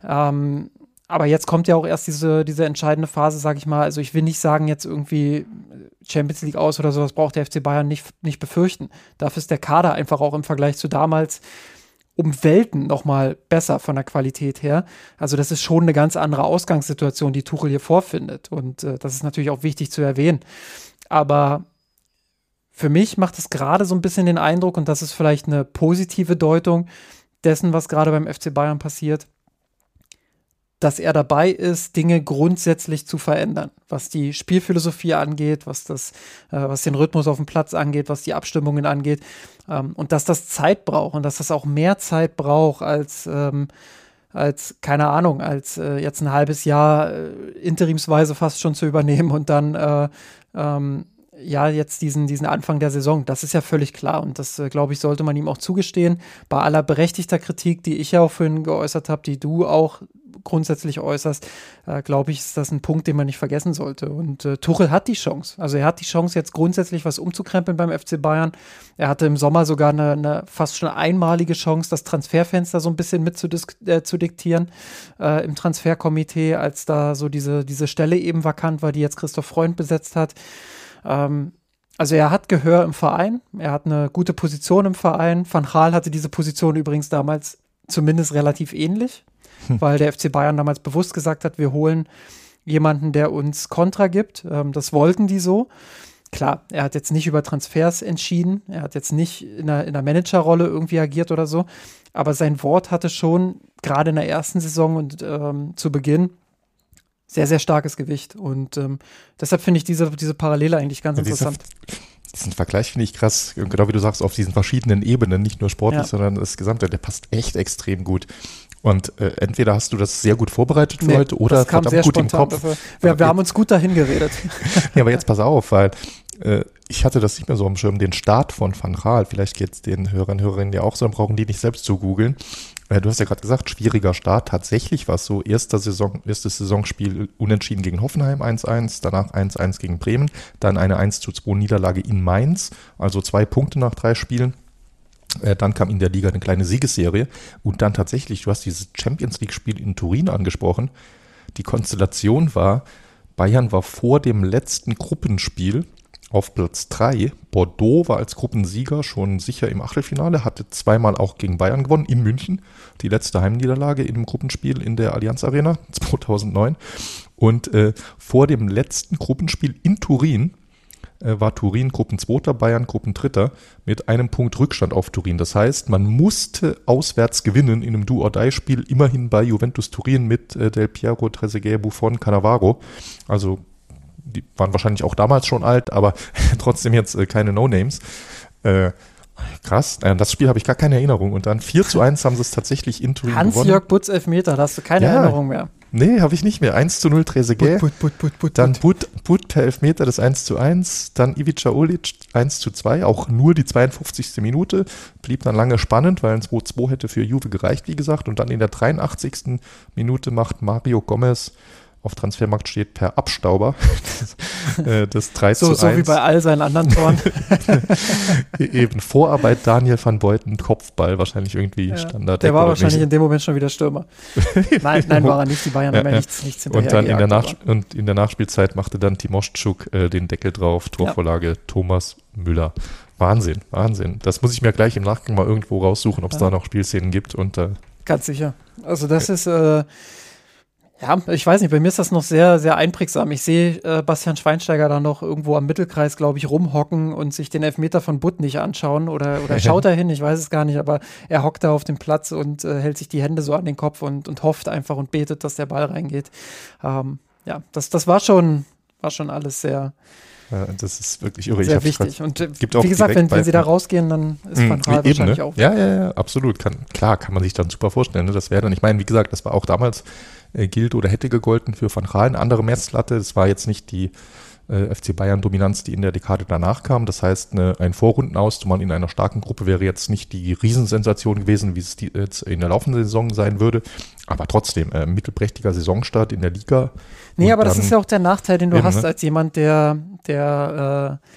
Ähm, aber jetzt kommt ja auch erst diese, diese entscheidende Phase, sage ich mal. Also ich will nicht sagen, jetzt irgendwie Champions League aus oder sowas braucht der FC Bayern nicht, nicht befürchten. Dafür ist der Kader einfach auch im Vergleich zu damals um Welten nochmal besser von der Qualität her. Also das ist schon eine ganz andere Ausgangssituation, die Tuchel hier vorfindet. Und äh, das ist natürlich auch wichtig zu erwähnen. Aber für mich macht es gerade so ein bisschen den Eindruck, und das ist vielleicht eine positive Deutung dessen, was gerade beim FC Bayern passiert, dass er dabei ist, Dinge grundsätzlich zu verändern, was die Spielphilosophie angeht, was, das, äh, was den Rhythmus auf dem Platz angeht, was die Abstimmungen angeht. Ähm, und dass das Zeit braucht und dass das auch mehr Zeit braucht als, ähm, als keine Ahnung, als äh, jetzt ein halbes Jahr äh, interimsweise fast schon zu übernehmen und dann äh, ähm, ja, jetzt diesen, diesen Anfang der Saison. Das ist ja völlig klar und das, äh, glaube ich, sollte man ihm auch zugestehen. Bei aller berechtigter Kritik, die ich ja auch vorhin geäußert habe, die du auch grundsätzlich äußerst, äh, glaube ich, ist das ein Punkt, den man nicht vergessen sollte. Und äh, Tuchel hat die Chance. Also er hat die Chance, jetzt grundsätzlich was umzukrempeln beim FC Bayern. Er hatte im Sommer sogar eine, eine fast schon einmalige Chance, das Transferfenster so ein bisschen mit zu, äh, zu diktieren äh, im Transferkomitee, als da so diese, diese Stelle eben vakant war, die jetzt Christoph Freund besetzt hat. Ähm, also er hat Gehör im Verein, er hat eine gute Position im Verein. Van Gaal hatte diese Position übrigens damals zumindest relativ ähnlich, hm. [LAUGHS] weil der FC Bayern damals bewusst gesagt hat, wir holen jemanden, der uns Kontra gibt. Ähm, das wollten die so. Klar, er hat jetzt nicht über Transfers entschieden, er hat jetzt nicht in einer, in einer Managerrolle irgendwie agiert oder so, aber sein Wort hatte schon gerade in der ersten Saison und ähm, zu Beginn sehr, sehr starkes Gewicht. Und ähm, deshalb finde ich diese, diese Parallele eigentlich ganz ja, interessant. Diesen Vergleich finde ich krass, genau wie du sagst, auf diesen verschiedenen Ebenen, nicht nur sportlich, ja. sondern das Gesamte, der passt echt extrem gut. Und äh, entweder hast du das sehr gut vorbereitet für nee, heute oder das kam sehr gut im Kopf. Dafür. Wir, wir haben uns gut dahin geredet. [LAUGHS] ja, aber jetzt pass auf, weil äh, ich hatte das nicht mehr so am Schirm, den Start von Van Raal. Vielleicht geht es den Hörern und Hörerinnen ja auch so, dann brauchen die nicht selbst zu googeln. Äh, du hast ja gerade gesagt, schwieriger Start. Tatsächlich war es so, erster Saison, erstes Saisonspiel unentschieden gegen Hoffenheim 1-1, danach 1-1 gegen Bremen, dann eine 1-2 Niederlage in Mainz, also zwei Punkte nach drei Spielen. Äh, dann kam in der Liga eine kleine Siegesserie und dann tatsächlich, du hast dieses Champions League-Spiel in Turin angesprochen. Die Konstellation war, Bayern war vor dem letzten Gruppenspiel auf Platz 3. Bordeaux war als Gruppensieger schon sicher im Achtelfinale, hatte zweimal auch gegen Bayern gewonnen in München. Die letzte Heimniederlage im Gruppenspiel in der Allianz Arena [LAUGHS] 2009. Und äh, vor dem letzten Gruppenspiel in Turin war Turin Gruppenzweiter, Bayern Gruppendritter mit einem Punkt Rückstand auf Turin. Das heißt, man musste auswärts gewinnen in einem Do-or-Die-Spiel, immerhin bei Juventus Turin mit äh, Del Piero, Trezeguet, Buffon, Cannavaro. Also die waren wahrscheinlich auch damals schon alt, aber [LAUGHS] trotzdem jetzt äh, keine No-Names. Äh, krass, äh, das Spiel habe ich gar keine Erinnerung. Und dann 4 zu 1 haben sie es tatsächlich in Turin Hans gewonnen. Hans-Jörg Butz Elfmeter, da hast du keine ja, Erinnerung mehr. Nee, habe ich nicht mehr. 1 zu 0 Trezeguet. But, but, but, but, dann But, But per Elfmeter das 1 zu 1. Dann Ivica Ulic 1 zu 2. Auch nur die 52. Minute. Blieb dann lange spannend, weil ein 2-2 hätte für Juve gereicht, wie gesagt. Und dann in der 83. Minute macht Mario Gomez auf Transfermarkt steht per Abstauber. [LAUGHS] das, äh, das 3 so, zu 1. So wie bei all seinen anderen Toren. [LAUGHS] Eben Vorarbeit Daniel van Beuten, Kopfball, wahrscheinlich irgendwie ja, Standard. Der war wahrscheinlich in dem Moment schon wieder Stürmer. nein, nein, war er nicht. Die Bayern haben ja nichts, nichts und dann in der, Nach und in der Nachspielzeit machte dann Timoschczuk äh, den Deckel drauf. Torvorlage ja. Thomas Müller. Wahnsinn, Wahnsinn. Das muss ich mir gleich im Nachgang mal irgendwo raussuchen, ob es ja. da noch Spielszenen gibt. Und, äh, Ganz sicher. Also das ist äh, ja, ich weiß nicht, bei mir ist das noch sehr, sehr einprägsam. Ich sehe äh, Bastian Schweinsteiger da noch irgendwo am Mittelkreis, glaube ich, rumhocken und sich den Elfmeter von Butt nicht anschauen oder, oder [LAUGHS] schaut er hin, ich weiß es gar nicht, aber er hockt da auf dem Platz und äh, hält sich die Hände so an den Kopf und, und hofft einfach und betet, dass der Ball reingeht. Ähm, ja, das, das war schon, war schon alles sehr, ja, das ist wirklich irre. sehr wichtig. Und äh, gibt auch wie gesagt, wenn, wenn sie da rausgehen, dann ist Mhm, Van Gaal wahrscheinlich ne? auch. Ja, ja, ja, absolut. Kann, klar, kann man sich dann super vorstellen. Ne? Das wäre dann, ich meine, wie gesagt, das war auch damals gilt oder hätte gegolten für Van Gaal eine andere Messlatte. Das war jetzt nicht die äh, FC Bayern-Dominanz, die in der Dekade danach kam. Das heißt, eine, ein Vorrundenaus, zumal in einer starken Gruppe, wäre jetzt nicht die Riesensensation gewesen, wie es die, jetzt in der laufenden Saison sein würde. Aber trotzdem, äh, mittelprächtiger Saisonstart in der Liga. Nee, Und aber das dann- ist ja auch der Nachteil, den du Eben, hast ne? als jemand, der, der, äh,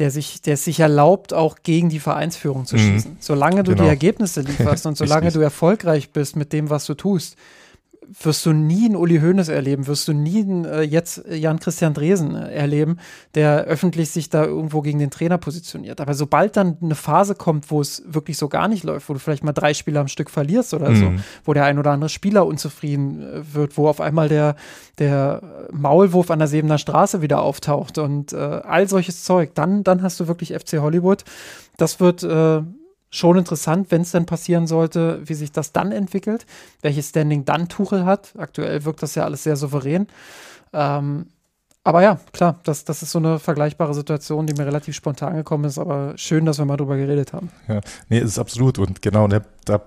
der sich, der es sich erlaubt, auch gegen die Vereinsführung zu Mhm. schießen. Solange du die Genau. Ergebnisse [LAUGHS] lieferst und solange du erfolgreich bist mit dem, was du tust, wirst du nie einen Uli Hoeneß erleben, wirst du nie einen, äh, jetzt Jan-Christian Dresen äh, erleben, der öffentlich sich da irgendwo gegen den Trainer positioniert. Aber sobald dann eine Phase kommt, wo es wirklich so gar nicht läuft, wo du vielleicht mal drei Spiele am Stück verlierst oder so, Mhm. wo der ein oder andere Spieler unzufrieden äh, wird, wo auf einmal der, der Maulwurf an der Sebener Straße wieder auftaucht und äh, all solches Zeug, dann, dann hast du wirklich FC Hollywood. Das wird äh, schon interessant, wenn es denn passieren sollte, wie sich das dann entwickelt, welches Standing dann Tuchel hat. Aktuell wirkt das ja alles sehr souverän. Ähm, aber ja, klar, das, das ist so eine vergleichbare Situation, die mir relativ spontan gekommen ist, aber schön, dass wir mal drüber geredet haben. Ja, nee, ist absolut. Und genau, da,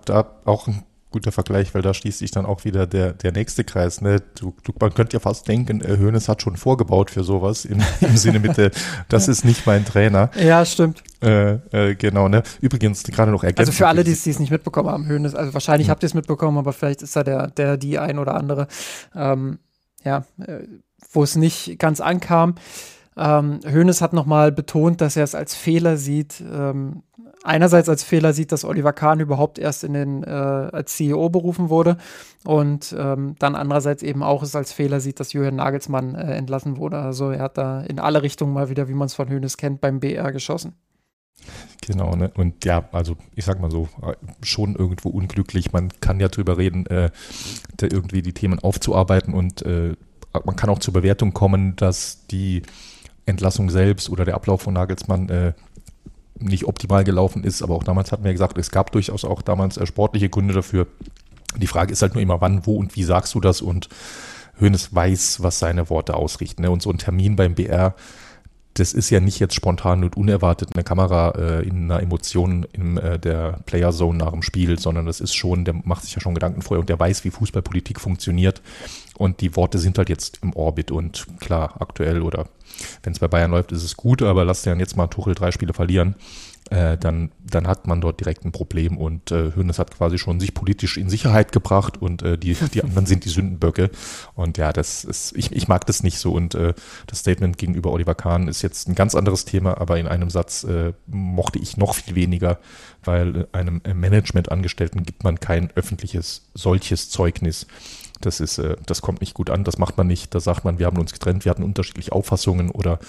da auch ein guter Vergleich, weil da schließt sich dann auch wieder der, der nächste Kreis. Ne? Du, du, man könnte ja fast denken, äh, Hoeneß hat schon vorgebaut für sowas, im, [LAUGHS] im Sinne mit der, das ist nicht mein Trainer. Ja, stimmt. Äh, äh, genau, ne? Übrigens, gerade noch ergänzend. Also für alle, die es nicht mitbekommen haben, Höhnes, also wahrscheinlich Ja. habt ihr es mitbekommen, aber vielleicht ist da der, der, die ein oder andere, ähm, ja, äh, wo es nicht ganz ankam. Ähm, Hoeneß hat nochmal betont, dass er es als Fehler sieht, ähm, einerseits als Fehler sieht, dass Oliver Kahn überhaupt erst in den, äh, als CEO berufen wurde und ähm, dann andererseits eben auch es als Fehler sieht, dass Julian Nagelsmann äh, entlassen wurde. Also er hat da in alle Richtungen mal wieder, wie man es von Hoeneß kennt, beim BR geschossen. Genau, ne? Und ja, also ich sag mal so, äh, schon irgendwo unglücklich. Man kann ja drüber reden, äh, da irgendwie die Themen aufzuarbeiten und äh, man kann auch zur Bewertung kommen, dass die Entlassung selbst oder der Ablauf von Nagelsmann äh, nicht optimal gelaufen ist. Aber auch damals hatten wir gesagt, es gab durchaus auch damals äh, sportliche Gründe dafür. Die Frage ist halt nur immer, wann, wo und wie sagst du das? Und Hoeneß weiß, was seine Worte ausrichten. Ne? Und so ein Termin beim BR, das ist ja nicht jetzt spontan und unerwartet eine Kamera äh, in einer Emotion in äh, der Player Zone nach dem Spiel, sondern das ist schon, der macht sich ja schon Gedanken vorher und der weiß, wie Fußballpolitik funktioniert. Und die Worte sind halt jetzt im Orbit und klar, aktuell oder wenn es bei Bayern läuft, ist es gut, aber lass dann jetzt mal Tuchel drei Spiele verlieren. Äh, dann, dann hat man dort direkt ein Problem und äh, Hönes hat quasi schon sich politisch in Sicherheit gebracht und äh, die, die anderen sind die Sündenböcke. Und ja, das ist, ich, ich mag das nicht so. Und äh, das Statement gegenüber Oliver Kahn ist jetzt ein ganz anderes Thema, aber in einem Satz äh, mochte ich noch viel weniger, weil äh, einem äh, Managementangestellten gibt man kein öffentliches solches Zeugnis. Das ist, äh, das kommt nicht gut an, das macht man nicht. Da sagt man, wir haben uns getrennt, wir hatten unterschiedliche Auffassungen oder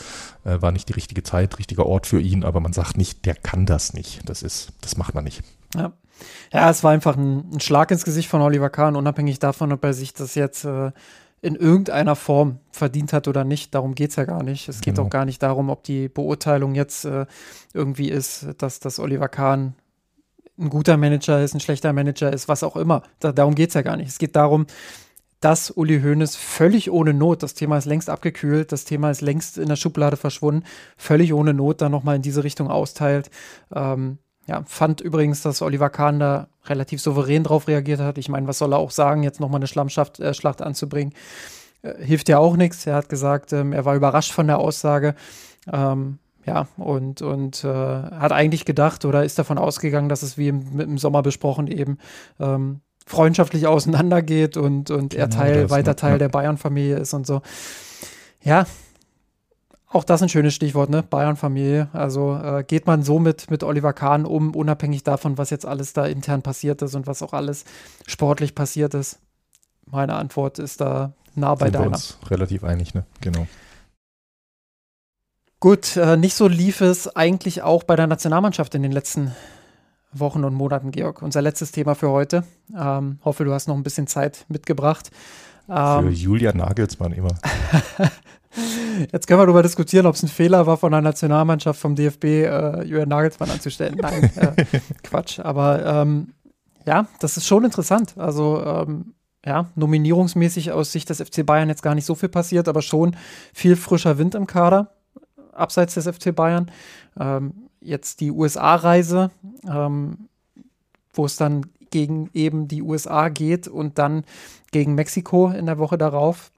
äh, war nicht die richtige Zeit, richtiger Ort für ihn, aber man sagt nicht, der kann das nicht. Das ist, das macht man nicht. Ja. Ja, es war einfach ein, ein Schlag ins Gesicht von Oliver Kahn, unabhängig davon, ob er sich das jetzt äh, in irgendeiner Form verdient hat oder nicht. Darum geht es ja gar nicht. Es geht Genau. auch gar nicht darum, ob die Beurteilung jetzt äh, irgendwie ist, dass, dass Oliver Kahn ein guter Manager ist, ein schlechter Manager ist, was auch immer. Da, darum geht es ja gar nicht. Es geht darum, dass Uli Hoeneß völlig ohne Not, das Thema ist längst abgekühlt, das Thema ist längst in der Schublade verschwunden, völlig ohne Not dann nochmal in diese Richtung austeilt. Ähm, ja, fand übrigens, dass Oliver Kahn da relativ souverän drauf reagiert hat. Ich meine, was soll er auch sagen, jetzt nochmal eine Schlammschaft, äh, Schlacht anzubringen? Äh, hilft ja auch nichts. Er hat gesagt, ähm, er war überrascht von der Aussage. Ähm, ja, und, und äh, hat eigentlich gedacht oder ist davon ausgegangen, dass es wie im, im Sommer besprochen eben ähm, freundschaftlich auseinandergeht und, und er Genau Teil, weiter? Teil Ja. der Bayern-Familie ist und so. Ja, auch das ein schönes Stichwort, ne? Bayern-Familie. Also äh, geht man so mit, mit Oliver Kahn um, unabhängig davon, was jetzt alles da intern passiert ist und was auch alles sportlich passiert ist. Meine Antwort ist da nah bei Sind wir deiner. uns relativ einig, ne? Genau. Gut, äh, nicht so lief es eigentlich auch bei der Nationalmannschaft in den letzten Wochen und Monaten, Georg. Unser letztes Thema für heute. Ähm, hoffe, du hast noch ein bisschen Zeit mitgebracht. Für Ähm, Julia Nagelsmann immer. [LAUGHS] jetzt können wir darüber diskutieren, ob es ein Fehler war von der Nationalmannschaft vom DFB, äh, Julian Nagelsmann anzustellen. Nein, äh, [LAUGHS] Quatsch. Aber ähm, ja, das ist schon interessant. Also ähm, ja, nominierungsmäßig aus Sicht des FC Bayern jetzt gar nicht so viel passiert, aber schon viel frischer Wind im Kader, abseits des FC Bayern. Ähm, jetzt die USA-Reise, ähm, wo es dann gegen eben die USA geht und dann gegen Mexiko in der Woche darauf.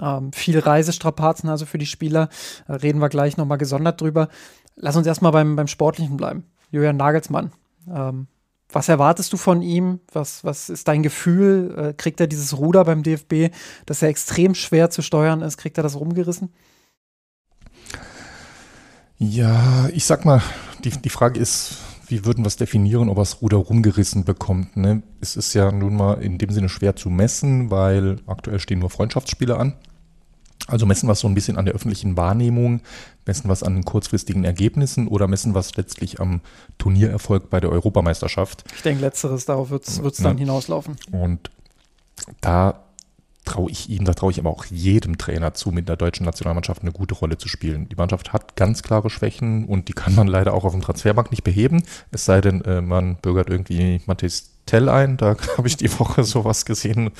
Ähm, viel Reisestrapazen also für die Spieler. Da reden wir gleich nochmal gesondert drüber. Lass uns erstmal beim, beim Sportlichen bleiben. Julian Nagelsmann. Ähm, was erwartest du von ihm? Was, was ist dein Gefühl? Äh, kriegt er dieses Ruder beim DFB, das ja extrem schwer zu steuern ist? Kriegt er das rumgerissen? Ja, ich sag mal, die, die Frage ist, wie würden wir es definieren, ob er das Ruder rumgerissen bekommt? Ne? Es ist ja nun mal in dem Sinne schwer zu messen, weil aktuell stehen nur Freundschaftsspiele an. Also messen wir es so ein bisschen an der öffentlichen Wahrnehmung, messen wir es an den kurzfristigen Ergebnissen oder messen wir es letztlich am Turniererfolg bei der Europameisterschaft? Ich denke, letzteres, darauf wird es dann ne? hinauslaufen. Und da traue ich ihm, da traue ich aber auch jedem Trainer zu, mit der deutschen Nationalmannschaft eine gute Rolle zu spielen. Die Mannschaft hat ganz klare Schwächen und die kann man leider auch auf dem Transfermarkt nicht beheben. Es sei denn, äh, man bürgert irgendwie Matthias Tell ein. Da [LAUGHS] habe ich die Woche sowas gesehen.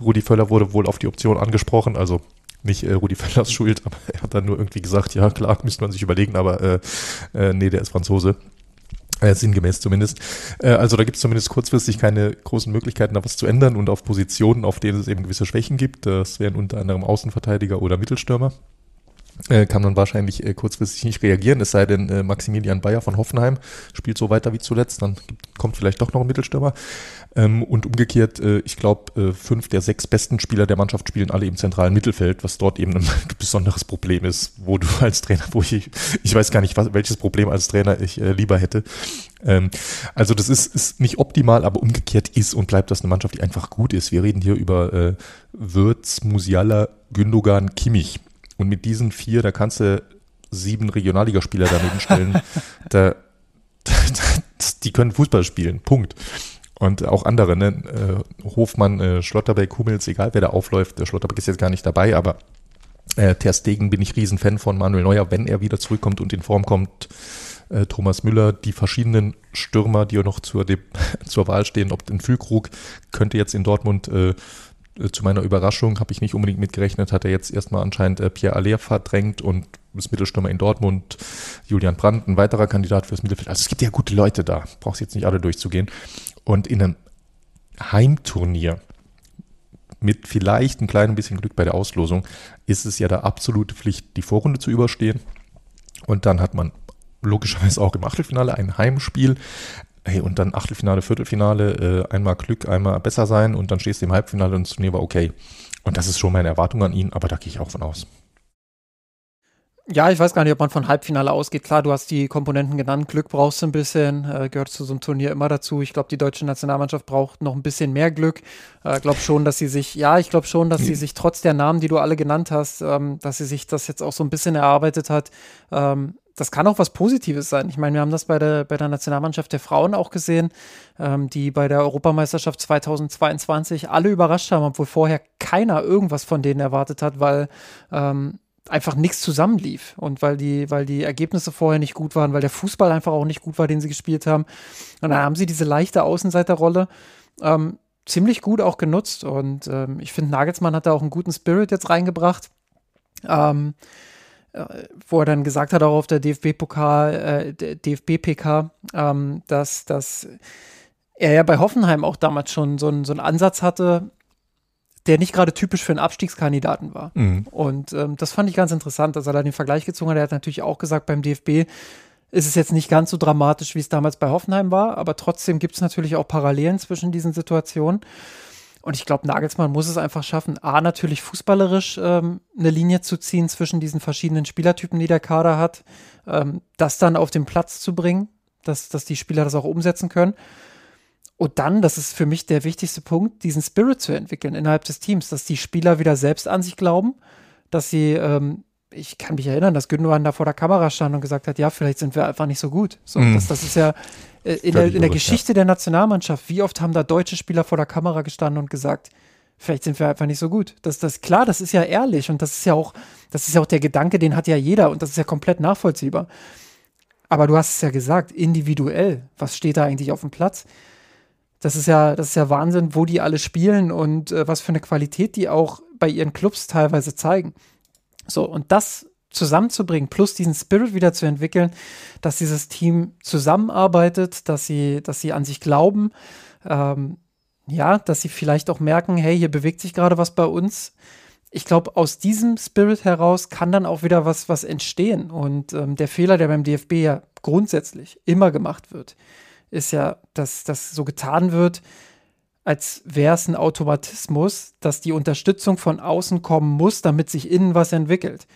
Rudi Völler wurde wohl auf die Option angesprochen. Also nicht äh, Rudi Völlers Schuld, aber er hat dann nur irgendwie gesagt, ja klar, müsste man sich überlegen, aber äh, äh, nee, der ist Franzose. Äh, sinngemäß zumindest. Äh, also da gibt es zumindest kurzfristig keine großen Möglichkeiten, da was zu ändern und auf Positionen, auf denen es eben gewisse Schwächen gibt. Das wären unter anderem Außenverteidiger oder Mittelstürmer. Äh, kann man wahrscheinlich äh, kurzfristig nicht reagieren, es sei denn, äh, Maximilian Bayer von Hoffenheim spielt so weiter wie zuletzt, dann kommt vielleicht doch noch ein Mittelstürmer. Ähm, und umgekehrt, äh, ich glaube, äh, fünf der sechs besten Spieler der Mannschaft spielen alle im zentralen Mittelfeld, was dort eben ein [LAUGHS] besonderes Problem ist, wo du [LAUGHS] als Trainer, wo ich, ich weiß gar nicht, was, welches Problem als Trainer ich äh, lieber hätte. Ähm, also das ist, ist nicht optimal, aber umgekehrt ist und bleibt das eine Mannschaft, die einfach gut ist. Wir reden hier über äh, Würz, Musiala, Gündogan, Kimmich und mit diesen vier, da kannst du sieben Regionalligaspieler daneben stellen. da, [LAUGHS] da, die können Fußball spielen. Punkt. Und auch andere, ne? Äh, Hofmann, äh, Schlotterbeck, Hummels, egal wer da aufläuft. Der Schlotterbeck ist jetzt gar nicht dabei, aber äh, Ter Stegen bin ich Riesenfan von Manuel Neuer, wenn er wieder zurückkommt und in Form kommt. Äh, Thomas Müller, die verschiedenen Stürmer, die noch zur, [LAUGHS] zur Wahl stehen, ob den Füllkrug könnte jetzt in Dortmund äh, zu meiner Überraschung habe ich nicht unbedingt mitgerechnet, hat er jetzt erstmal anscheinend äh, Pierre Aller verdrängt und das Mittelstürmer in Dortmund, Julian Brandt, ein weiterer Kandidat fürs Mittelfeld. Also es gibt ja gute Leute da, brauchst jetzt nicht alle durchzugehen. Und in einem Heimturnier mit vielleicht ein kleines bisschen Glück bei der Auslosung ist es ja da absolute Pflicht, die Vorrunde zu überstehen. Und dann hat man logischerweise auch im Achtelfinale ein Heimspiel. Hey, und dann Achtelfinale, Viertelfinale, äh, einmal Glück, einmal besser sein und dann stehst du im Halbfinale und das Turnier war okay. Und das ist schon meine Erwartung an ihn, aber da gehe ich auch von aus. Ja, ich weiß gar nicht, ob man von Halbfinale ausgeht. Klar, du hast die Komponenten genannt. Glück brauchst du ein bisschen, äh, gehört zu so einem Turnier immer dazu. Ich glaube, die deutsche Nationalmannschaft braucht noch ein bisschen mehr Glück. Ich äh, glaube schon, dass sie sich, ja, ich glaube schon, dass sie sich trotz der Namen, die du alle genannt hast, ähm, dass sie sich das jetzt auch so ein bisschen erarbeitet hat. Ähm, das kann auch was Positives sein. Ich meine, wir haben das bei der, bei der Nationalmannschaft der Frauen auch gesehen, ähm, die bei der Europameisterschaft 2022 alle überrascht haben, obwohl vorher keiner irgendwas von denen erwartet hat, weil ähm, einfach nichts zusammenlief und weil die, weil die Ergebnisse vorher nicht gut waren, weil der Fußball einfach auch nicht gut war, den sie gespielt haben. Und dann haben sie diese leichte Außenseiterrolle ähm, ziemlich gut auch genutzt und ähm, ich finde, Nagelsmann hat da auch einen guten Spirit jetzt reingebracht. Ähm, äh, wo er dann gesagt hat, auch auf der DFB-Pokal, äh, DFB-PK, ähm, dass, dass er ja bei Hoffenheim auch damals schon so, ein, so einen Ansatz hatte, der nicht gerade typisch für einen Abstiegskandidaten war. Mhm. Und ähm, das fand ich ganz interessant, dass er da den Vergleich gezogen hat. Er hat natürlich auch gesagt, beim DFB ist es jetzt nicht ganz so dramatisch, wie es damals bei Hoffenheim war, aber trotzdem gibt es natürlich auch Parallelen zwischen diesen Situationen. Und ich glaube, Nagelsmann muss es einfach schaffen, A, natürlich fußballerisch ähm, eine Linie zu ziehen zwischen diesen verschiedenen Spielertypen, die der Kader hat, ähm, das dann auf den Platz zu bringen, dass, dass die Spieler das auch umsetzen können. Und dann, das ist für mich der wichtigste Punkt, diesen Spirit zu entwickeln innerhalb des Teams, dass die Spieler wieder selbst an sich glauben, dass sie, ähm, ich kann mich erinnern, dass Gündogan da vor der Kamera stand und gesagt hat, ja, vielleicht sind wir einfach nicht so gut. So, mm. das, das ist ja äh, in, der, in der Geschichte ja. der Nationalmannschaft, wie oft haben da deutsche Spieler vor der Kamera gestanden und gesagt, vielleicht sind wir einfach nicht so gut. Das, das, klar, das ist ja ehrlich und das ist ja auch, das ist ja auch der Gedanke, den hat ja jeder und das ist ja komplett nachvollziehbar. Aber du hast es ja gesagt, individuell, was steht da eigentlich auf dem Platz? das ist ja, das ist ja Wahnsinn, wo die alle spielen und äh, was für eine Qualität die auch bei ihren Clubs teilweise zeigen. So, und das zusammenzubringen, plus diesen Spirit wieder zu entwickeln, dass dieses Team zusammenarbeitet, dass sie, dass sie an sich glauben, ähm, ja, dass sie vielleicht auch merken, hey, hier bewegt sich gerade was bei uns. Ich glaube, aus diesem Spirit heraus kann dann auch wieder was, was entstehen. Und ähm, der Fehler, der beim DFB ja grundsätzlich immer gemacht wird, ist ja, dass das so getan wird, als wäre es ein Automatismus, dass die Unterstützung von außen kommen muss, damit sich innen was entwickelt.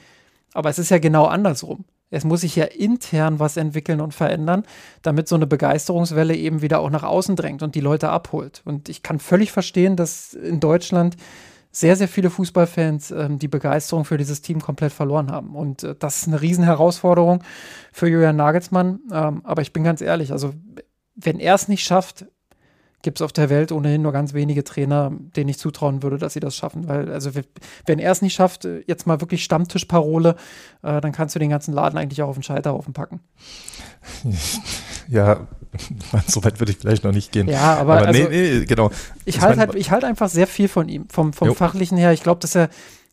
Aber es ist ja genau andersrum. Es muss sich ja intern was entwickeln und verändern, damit so eine Begeisterungswelle eben wieder auch nach außen drängt und die Leute abholt. Und ich kann völlig verstehen, dass in Deutschland sehr, sehr viele Fußballfans ähm, die Begeisterung für dieses Team komplett verloren haben. Und äh, das ist eine Riesenherausforderung für Julian Nagelsmann. Ähm, aber ich bin ganz ehrlich, also wenn er es nicht schafft, gibt es auf der Welt ohnehin nur ganz wenige Trainer, denen ich zutrauen würde, dass sie das schaffen. Weil, also, wenn er es nicht schafft, äh, jetzt mal wirklich Stammtischparole, äh, dann kannst du den ganzen Laden eigentlich auch auf den Scheiterhaufen packen. [LAUGHS] Ja, [LAUGHS] so weit würde ich vielleicht noch nicht gehen. Ja, aber, aber also, nee, nee, genau. Ich halte halt, ich halt einfach sehr viel von ihm, vom, vom Fachlichen her. Ich glaube, dass er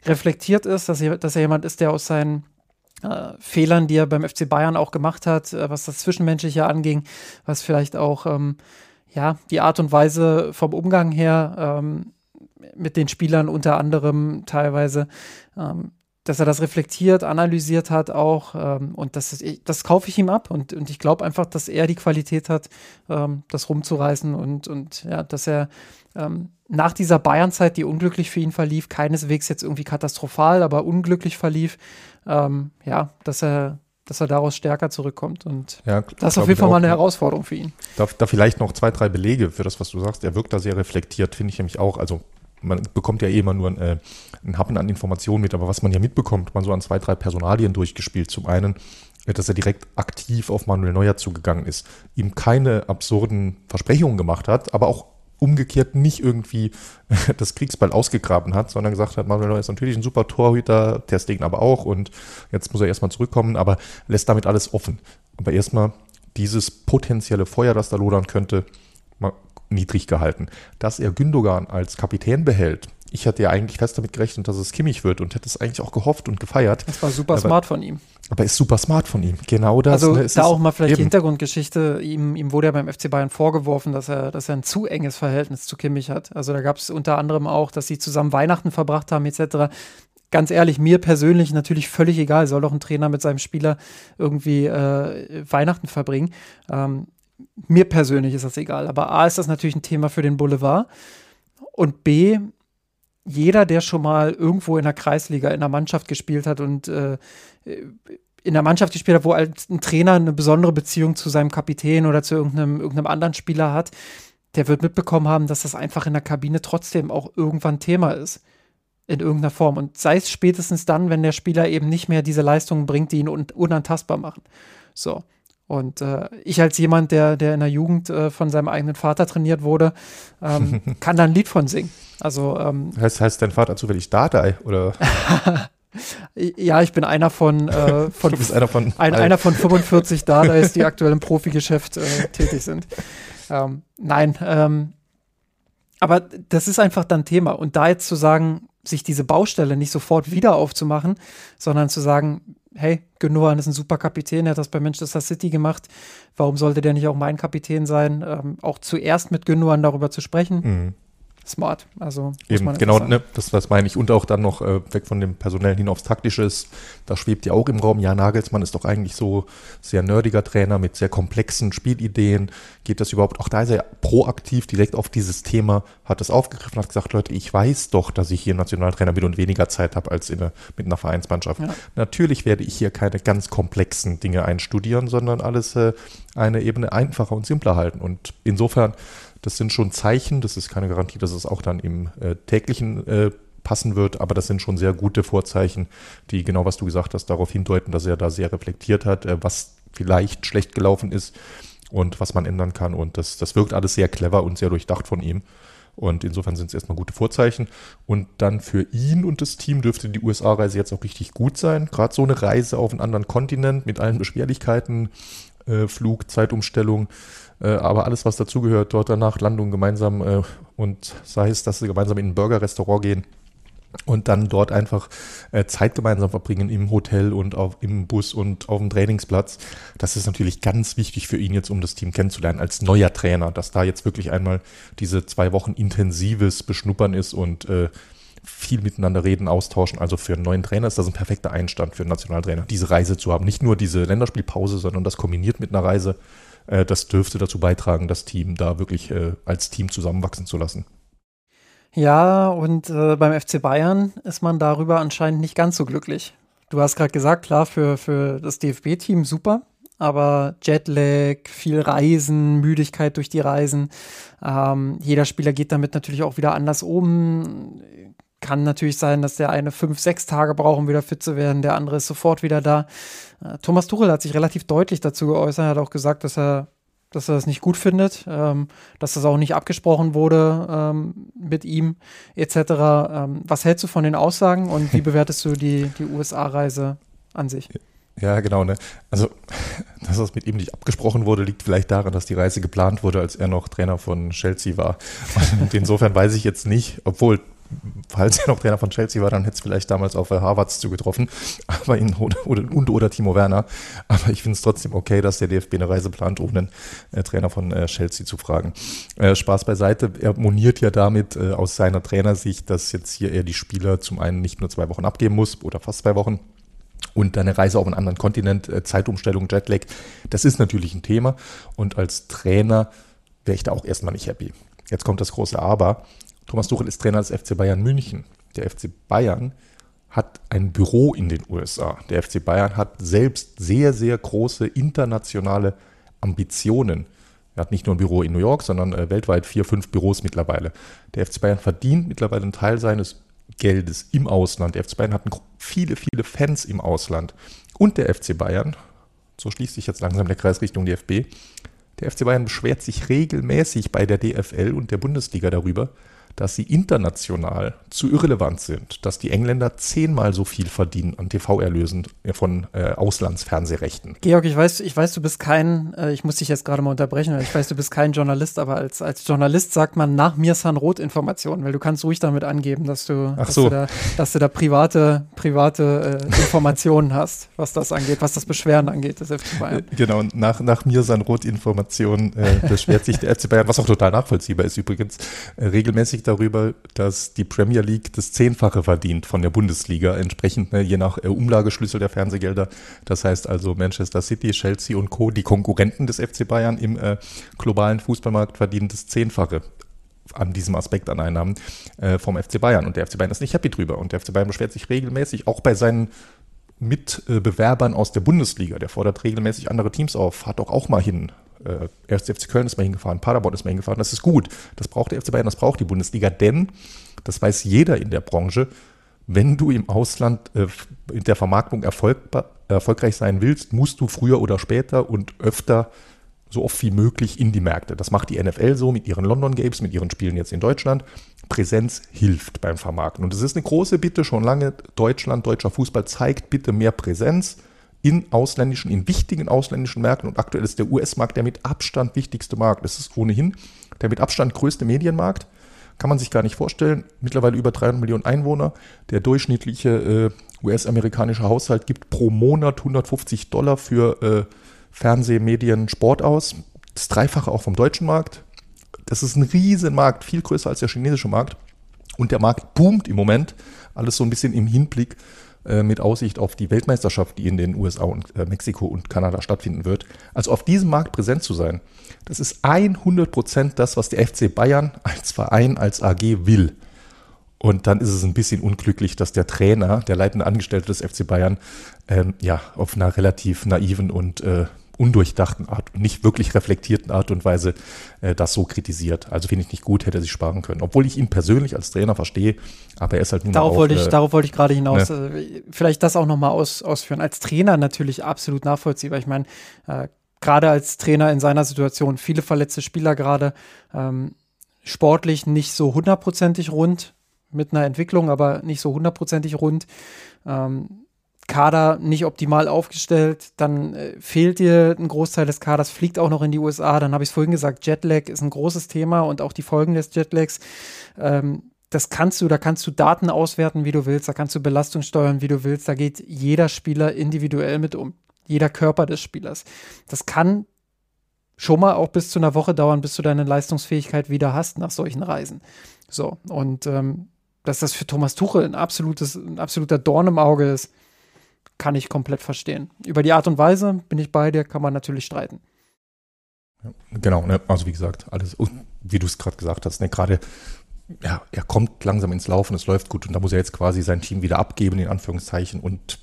reflektiert ist, dass er, dass er jemand ist, der aus seinen äh, Fehlern, die er beim FC Bayern auch gemacht hat, äh, was das Zwischenmenschliche anging, was vielleicht auch ähm, ja, die Art und Weise vom Umgang her ähm, mit den Spielern unter anderem teilweise, ähm, dass er das reflektiert, analysiert hat auch ähm, und das, das kaufe ich ihm ab und, und ich glaube einfach, dass er die Qualität hat, ähm, das rumzureißen und, und ja, dass er ähm, nach dieser Bayernzeit, die unglücklich für ihn verlief, keineswegs jetzt irgendwie katastrophal, aber unglücklich verlief, ähm, ja, dass er dass er daraus stärker zurückkommt. Und ja, das ist auf jeden Fall mal eine Herausforderung für ihn. Da, da, vielleicht noch zwei, drei Belege für das, was du sagst. Er wirkt da sehr reflektiert, finde ich nämlich auch. Also man bekommt ja eh immer nur ein, äh, ein Happen an Informationen mit, aber was man ja mitbekommt, man so an zwei, drei Personalien durchgespielt. Zum einen, dass er direkt aktiv auf Manuel Neuer zugegangen ist, ihm keine absurden Versprechungen gemacht hat, aber auch umgekehrt nicht irgendwie [LAUGHS] das Kriegsball ausgegraben hat, sondern gesagt hat, Manuel Neuer ist natürlich ein super Torhüter, Ter aber auch und jetzt muss er erstmal zurückkommen, aber lässt damit alles offen. Aber erstmal dieses potenzielle Feuer, das da lodern könnte, mal niedrig gehalten. Dass er Gündogan als Kapitän behält, ich hatte ja eigentlich fest damit gerechnet, dass es Kimmich wird und hätte es eigentlich auch gehofft und gefeiert. Das war super aber, smart von ihm. Aber ist super smart von ihm. Genau das. Also ne, da auch mal vielleicht eben. die Hintergrundgeschichte. Ihm, ihm wurde ja beim FC Bayern vorgeworfen, dass er, dass er ein zu enges Verhältnis zu Kimmich hat. Also da gab es unter anderem auch, dass sie zusammen Weihnachten verbracht haben etc ganz ehrlich, mir persönlich natürlich völlig egal, soll doch ein Trainer mit seinem Spieler irgendwie äh, Weihnachten verbringen. Ähm, mir persönlich ist das egal. Aber A ist das natürlich ein Thema für den Boulevard. Und B jeder, der schon mal irgendwo in der Kreisliga in der Mannschaft gespielt hat und äh, in der Mannschaft gespielt hat, wo halt ein Trainer eine besondere Beziehung zu seinem Kapitän oder zu irgendeinem, irgendeinem anderen Spieler hat, der wird mitbekommen haben, dass das einfach in der Kabine trotzdem auch irgendwann Thema ist. In irgendeiner Form. Und sei es spätestens dann, wenn der Spieler eben nicht mehr diese Leistungen bringt, die ihn un unantastbar machen. So. Und äh, ich als jemand, der, der in der Jugend äh, von seinem eigenen Vater trainiert wurde, ähm, [LAUGHS] kann da ein Lied von singen. Also, ähm, heißt, heißt dein Vater zufällig Dardai oder? [LAUGHS] ja, ich bin einer von, äh, [LAUGHS] von, du bist einer von, ein, einer von 45 Dardais, die aktuell im Profigeschäft äh, tätig sind. Ähm, nein, ähm, aber das ist einfach dann Thema. Und da jetzt zu sagen, sich diese Baustelle nicht sofort wieder aufzumachen, sondern zu sagen, hey, Gündogan ist ein super Kapitän, er hat das bei Manchester City gemacht. Warum sollte der nicht auch mein Kapitän sein? Ähm, auch zuerst mit Gündogan darüber zu sprechen. Mhm smart. Also Eben, genau, ne, das, das meine ich. Und auch dann noch äh, weg von dem Personellen hin aufs Taktische da schwebt ja auch im Raum, ja, Nagelsmann ist doch eigentlich so sehr nerdiger Trainer mit sehr komplexen Spielideen. Geht das überhaupt? Auch da ist er proaktiv direkt auf dieses Thema, hat das aufgegriffen, hat gesagt, Leute, ich weiß doch, dass ich hier Nationaltrainer bin und weniger Zeit habe als in eine, mit einer Vereinsmannschaft. Ja. Natürlich werde ich hier keine ganz komplexen Dinge einstudieren, sondern alles äh, eine Ebene einfacher und simpler halten. Und insofern das sind schon Zeichen, das ist keine Garantie, dass es auch dann im äh, täglichen äh, passen wird, aber das sind schon sehr gute Vorzeichen, die genau was du gesagt hast, darauf hindeuten, dass er da sehr reflektiert hat, äh, was vielleicht schlecht gelaufen ist und was man ändern kann. Und das, das wirkt alles sehr clever und sehr durchdacht von ihm. Und insofern sind es erstmal gute Vorzeichen. Und dann für ihn und das Team dürfte die USA-Reise jetzt auch richtig gut sein. Gerade so eine Reise auf einen anderen Kontinent mit allen Beschwerlichkeiten, äh, Flug, Zeitumstellung, aber alles, was dazugehört, dort danach Landung gemeinsam äh, und sei es, dass sie gemeinsam in ein Burger-Restaurant gehen und dann dort einfach äh, Zeit gemeinsam verbringen im Hotel und auf, im Bus und auf dem Trainingsplatz. Das ist natürlich ganz wichtig für ihn jetzt, um das Team kennenzulernen als neuer Trainer, dass da jetzt wirklich einmal diese zwei Wochen intensives Beschnuppern ist und äh, viel miteinander reden, austauschen. Also für einen neuen Trainer ist das ein perfekter Einstand für einen Nationaltrainer, diese Reise zu haben. Nicht nur diese Länderspielpause, sondern das kombiniert mit einer Reise. Äh, das dürfte dazu beitragen, das Team da wirklich äh, als Team zusammenwachsen zu lassen. Ja, und äh, beim FC Bayern ist man darüber anscheinend nicht ganz so glücklich. Du hast gerade gesagt, klar, für, für das DFB-Team super, aber Jetlag, viel Reisen, Müdigkeit durch die Reisen. Ähm, jeder Spieler geht damit natürlich auch wieder anders um. Kann natürlich sein, dass der eine fünf, sechs Tage braucht, um wieder fit zu werden, der andere ist sofort wieder da. Äh, Thomas Tuchel hat sich relativ deutlich dazu geäußert, er hat auch gesagt, dass er dass er das nicht gut findet, ähm, dass das auch nicht abgesprochen wurde ähm, mit ihm etc. Ähm, was hältst du von den Aussagen und wie [LAUGHS] bewertest du die, die USA-Reise an sich? Ja, genau. Ne? Also, dass das mit ihm nicht abgesprochen wurde, liegt vielleicht daran, dass die Reise geplant wurde, als er noch Trainer von Chelsea war. Und insofern weiß ich jetzt nicht, obwohl falls er noch Trainer von Chelsea war, dann hätte es vielleicht damals auf Harvards zugetroffen, aber ihn oder, oder, und oder Timo Werner. Aber ich finde es trotzdem okay, dass der DFB eine Reise plant, um einen äh, Trainer von äh, Chelsea zu fragen. Äh, Spaß beiseite, er moniert ja damit äh, aus seiner Trainersicht, dass jetzt hier er die Spieler zum einen nicht nur zwei Wochen abgeben muss oder fast zwei Wochen, und eine Reise auf einen anderen Kontinent, äh, Zeitumstellung, Jetlag, das ist natürlich ein Thema. Und als Trainer wäre ich da auch erstmal nicht happy. Jetzt kommt das große Aber. Thomas Tuchel ist Trainer des FC Bayern München. Der FC Bayern hat ein Büro in den USA. Der FC Bayern hat selbst sehr, sehr große internationale Ambitionen. Er hat nicht nur ein Büro in New York, sondern äh, weltweit vier, fünf Büros mittlerweile. Der FC Bayern verdient mittlerweile einen Teil seines Geldes im Ausland. Der FC Bayern hat viele, viele Fans im Ausland. Und der FC Bayern, so schließt sich jetzt langsam der Kreis Richtung DFB, der FC Bayern beschwert sich regelmäßig bei der DFL und der Bundesliga darüber, dass sie international zu irrelevant sind, dass die Engländer zehnmal so viel verdienen an TV-Erlösen von äh, Auslandsfernsehrechten. Georg, ich weiß, ich weiß, du bist kein, äh, ich muss dich jetzt gerade mal unterbrechen, ich weiß, du bist kein Journalist, aber als, als Journalist sagt man nach mir San Rot Informationen, weil du kannst ruhig damit angeben, dass du, Ach so. dass, du da, dass du da private, private äh, Informationen hast, was das angeht, was das Beschweren angeht des FC Bayern. Äh, genau, nach, nach mir San Rot Informationen äh, beschwert sich der FC Bayern, was auch total nachvollziehbar ist übrigens, äh, regelmäßig darüber, dass die Premier League das Zehnfache verdient von der Bundesliga, entsprechend ne, je nach äh, Umlageschlüssel der Fernsehgelder. Das heißt also Manchester City, Chelsea und Co., die Konkurrenten des FC Bayern im äh, globalen Fußballmarkt verdienen das Zehnfache an diesem Aspekt an Einnahmen äh, vom FC Bayern. Und der FC Bayern ist nicht happy drüber. Und der FC Bayern beschwert sich regelmäßig, auch bei seinen Mitbewerbern aus der Bundesliga. Der fordert regelmäßig andere Teams auf, hat doch auch mal hin äh, erst FC Köln ist mal hingefahren, Paderborn ist mal hingefahren. Das ist gut. Das braucht der FC Bayern, das braucht die Bundesliga, denn, das weiß jeder in der Branche, wenn du im Ausland äh, in der Vermarktung erfolg, erfolgreich sein willst, musst du früher oder später und öfter so oft wie möglich in die Märkte. Das macht die NFL so mit ihren London Games, mit ihren Spielen jetzt in Deutschland. Präsenz hilft beim Vermarkten. Und es ist eine große Bitte schon lange. Deutschland, deutscher Fußball zeigt bitte mehr Präsenz in ausländischen, in wichtigen ausländischen Märkten. Und aktuell ist der US-Markt der mit Abstand wichtigste Markt. Das ist ohnehin der mit Abstand größte Medienmarkt. Kann man sich gar nicht vorstellen. Mittlerweile über 300 Millionen Einwohner. Der durchschnittliche äh, US-amerikanische Haushalt gibt pro Monat 150 Dollar für äh, Fernseh, Medien, Sport aus. Das Dreifache auch vom deutschen Markt. Das ist ein Riesenmarkt, viel größer als der chinesische Markt. Und der Markt boomt im Moment. Alles so ein bisschen im Hinblick äh, mit Aussicht auf die Weltmeisterschaft, die in den USA und äh, Mexiko und Kanada stattfinden wird. Also auf diesem Markt präsent zu sein, das ist 100 Prozent das, was der FC Bayern als Verein, als AG will. Und dann ist es ein bisschen unglücklich, dass der Trainer, der leitende Angestellte des FC Bayern, ähm, ja, auf einer relativ naiven und äh, undurchdachten Art, nicht wirklich reflektierten Art und Weise äh, das so kritisiert. Also finde ich nicht gut, hätte er sich sparen können. Obwohl ich ihn persönlich als Trainer verstehe, aber er ist halt nun darauf auch, wollte ich, äh, Darauf wollte ich gerade hinaus. Ne? Äh, vielleicht das auch nochmal aus, ausführen. Als Trainer natürlich absolut nachvollziehbar. Ich meine, äh, gerade als Trainer in seiner Situation, viele verletzte Spieler gerade, ähm, sportlich nicht so hundertprozentig rund, mit einer Entwicklung, aber nicht so hundertprozentig rund. Ähm, Kader nicht optimal aufgestellt, dann äh, fehlt dir ein Großteil des Kaders, fliegt auch noch in die USA, dann habe ich es vorhin gesagt, Jetlag ist ein großes Thema und auch die Folgen des Jetlags. Ähm, das kannst du, da kannst du Daten auswerten, wie du willst, da kannst du Belastung steuern, wie du willst, da geht jeder Spieler individuell mit um, jeder Körper des Spielers. Das kann schon mal auch bis zu einer Woche dauern, bis du deine Leistungsfähigkeit wieder hast nach solchen Reisen. So, und ähm, dass das für Thomas Tuchel ein, absolutes, ein absoluter Dorn im Auge ist, kann ich komplett verstehen. Über die Art und Weise bin ich bei dir, kann man natürlich streiten. Genau, ne? also wie gesagt, alles, wie du es gerade gesagt hast, ne? gerade ja, er kommt langsam ins Laufen, es läuft gut und da muss er jetzt quasi sein Team wieder abgeben, in Anführungszeichen, und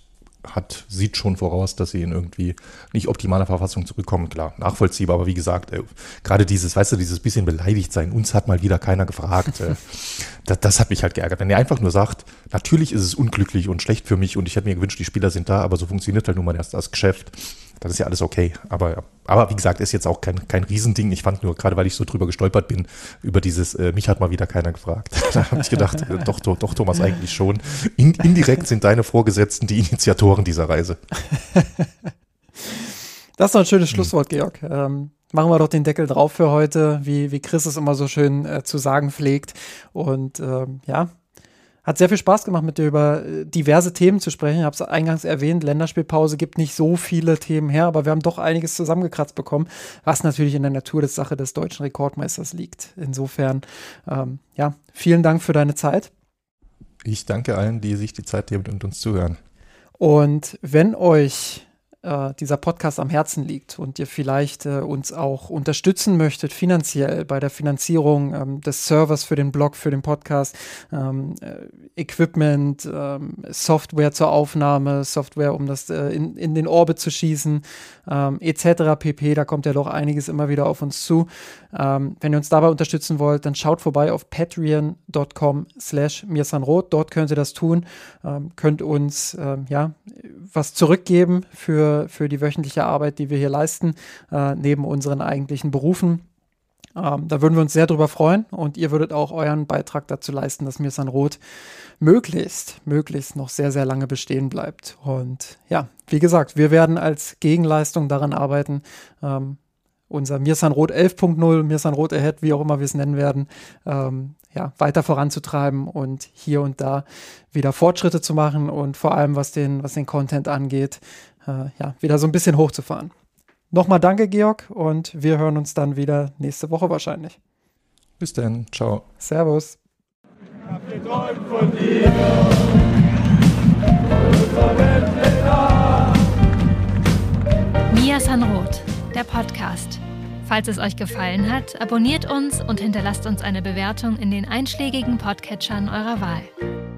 hat, sieht schon voraus, dass sie in irgendwie nicht optimaler Verfassung zurückkommen. Klar, nachvollziehbar, aber wie gesagt, äh, gerade dieses, weißt du, dieses bisschen beleidigt sein, uns hat mal wieder keiner gefragt, äh, [LAUGHS] das, das hat mich halt geärgert. Wenn er einfach nur sagt, natürlich ist es unglücklich und schlecht für mich und ich hätte mir gewünscht, die Spieler sind da, aber so funktioniert halt nun mal erst das Geschäft dann ist ja alles okay. Aber, aber wie gesagt, ist jetzt auch kein, kein Riesending. Ich fand nur, gerade weil ich so drüber gestolpert bin, über dieses, äh, mich hat mal wieder keiner gefragt. [LAUGHS] da habe ich gedacht, äh, doch, doch, doch, Thomas, eigentlich schon. In, indirekt sind deine Vorgesetzten die Initiatoren dieser Reise. [LAUGHS] das ist doch ein schönes Schlusswort, Georg. Ähm, machen wir doch den Deckel drauf für heute, wie, wie Chris es immer so schön äh, zu sagen pflegt. Und ähm, ja, hat sehr viel Spaß gemacht, mit dir über äh, diverse Themen zu sprechen. Ich habe es eingangs erwähnt, Länderspielpause gibt nicht so viele Themen her, aber wir haben doch einiges zusammengekratzt bekommen, was natürlich in der Natur der Sache des deutschen Rekordmeisters liegt. Insofern, ähm, ja, vielen Dank für deine Zeit. Ich danke allen, die sich die Zeit nehmen und uns zuhören. Und wenn euch äh, dieser Podcast am Herzen liegt und ihr vielleicht äh, uns auch unterstützen möchtet finanziell bei der Finanzierung ähm, des Servers für den Blog, für den Podcast, ähm, äh, Equipment, ähm, Software zur Aufnahme, Software, um das äh, in, in den Orbit zu schießen, ähm, etc. pp. Da kommt ja doch einiges immer wieder auf uns zu. Ähm, wenn ihr uns dabei unterstützen wollt, dann schaut vorbei auf patreon.com slash mirsanrot. Dort könnt ihr das tun, könnt uns ja was zurückgeben für für, die wöchentliche Arbeit, die wir hier leisten, äh, neben unseren eigentlichen Berufen. Ähm, da würden wir uns sehr drüber freuen und ihr würdet auch euren Beitrag dazu leisten, dass Mirsan Roth möglichst, möglichst noch sehr, sehr lange bestehen bleibt. Und ja, wie gesagt, wir werden als Gegenleistung daran arbeiten, ähm, unser Mirsan Rot 11.0, Mirsan Rot Ahead, wie auch immer wir es nennen werden, ähm, ja, weiter voranzutreiben und hier und da wieder Fortschritte zu machen und vor allem was den, was den Content angeht, äh, ja, wieder so ein bisschen hochzufahren. Nochmal danke, Georg, und wir hören uns dann wieder nächste Woche wahrscheinlich. Bis dann, ciao. Servus. Mia Sanroth, der Podcast. Falls es euch gefallen hat, abonniert uns und hinterlasst uns eine Bewertung in den einschlägigen Podcatchern eurer Wahl.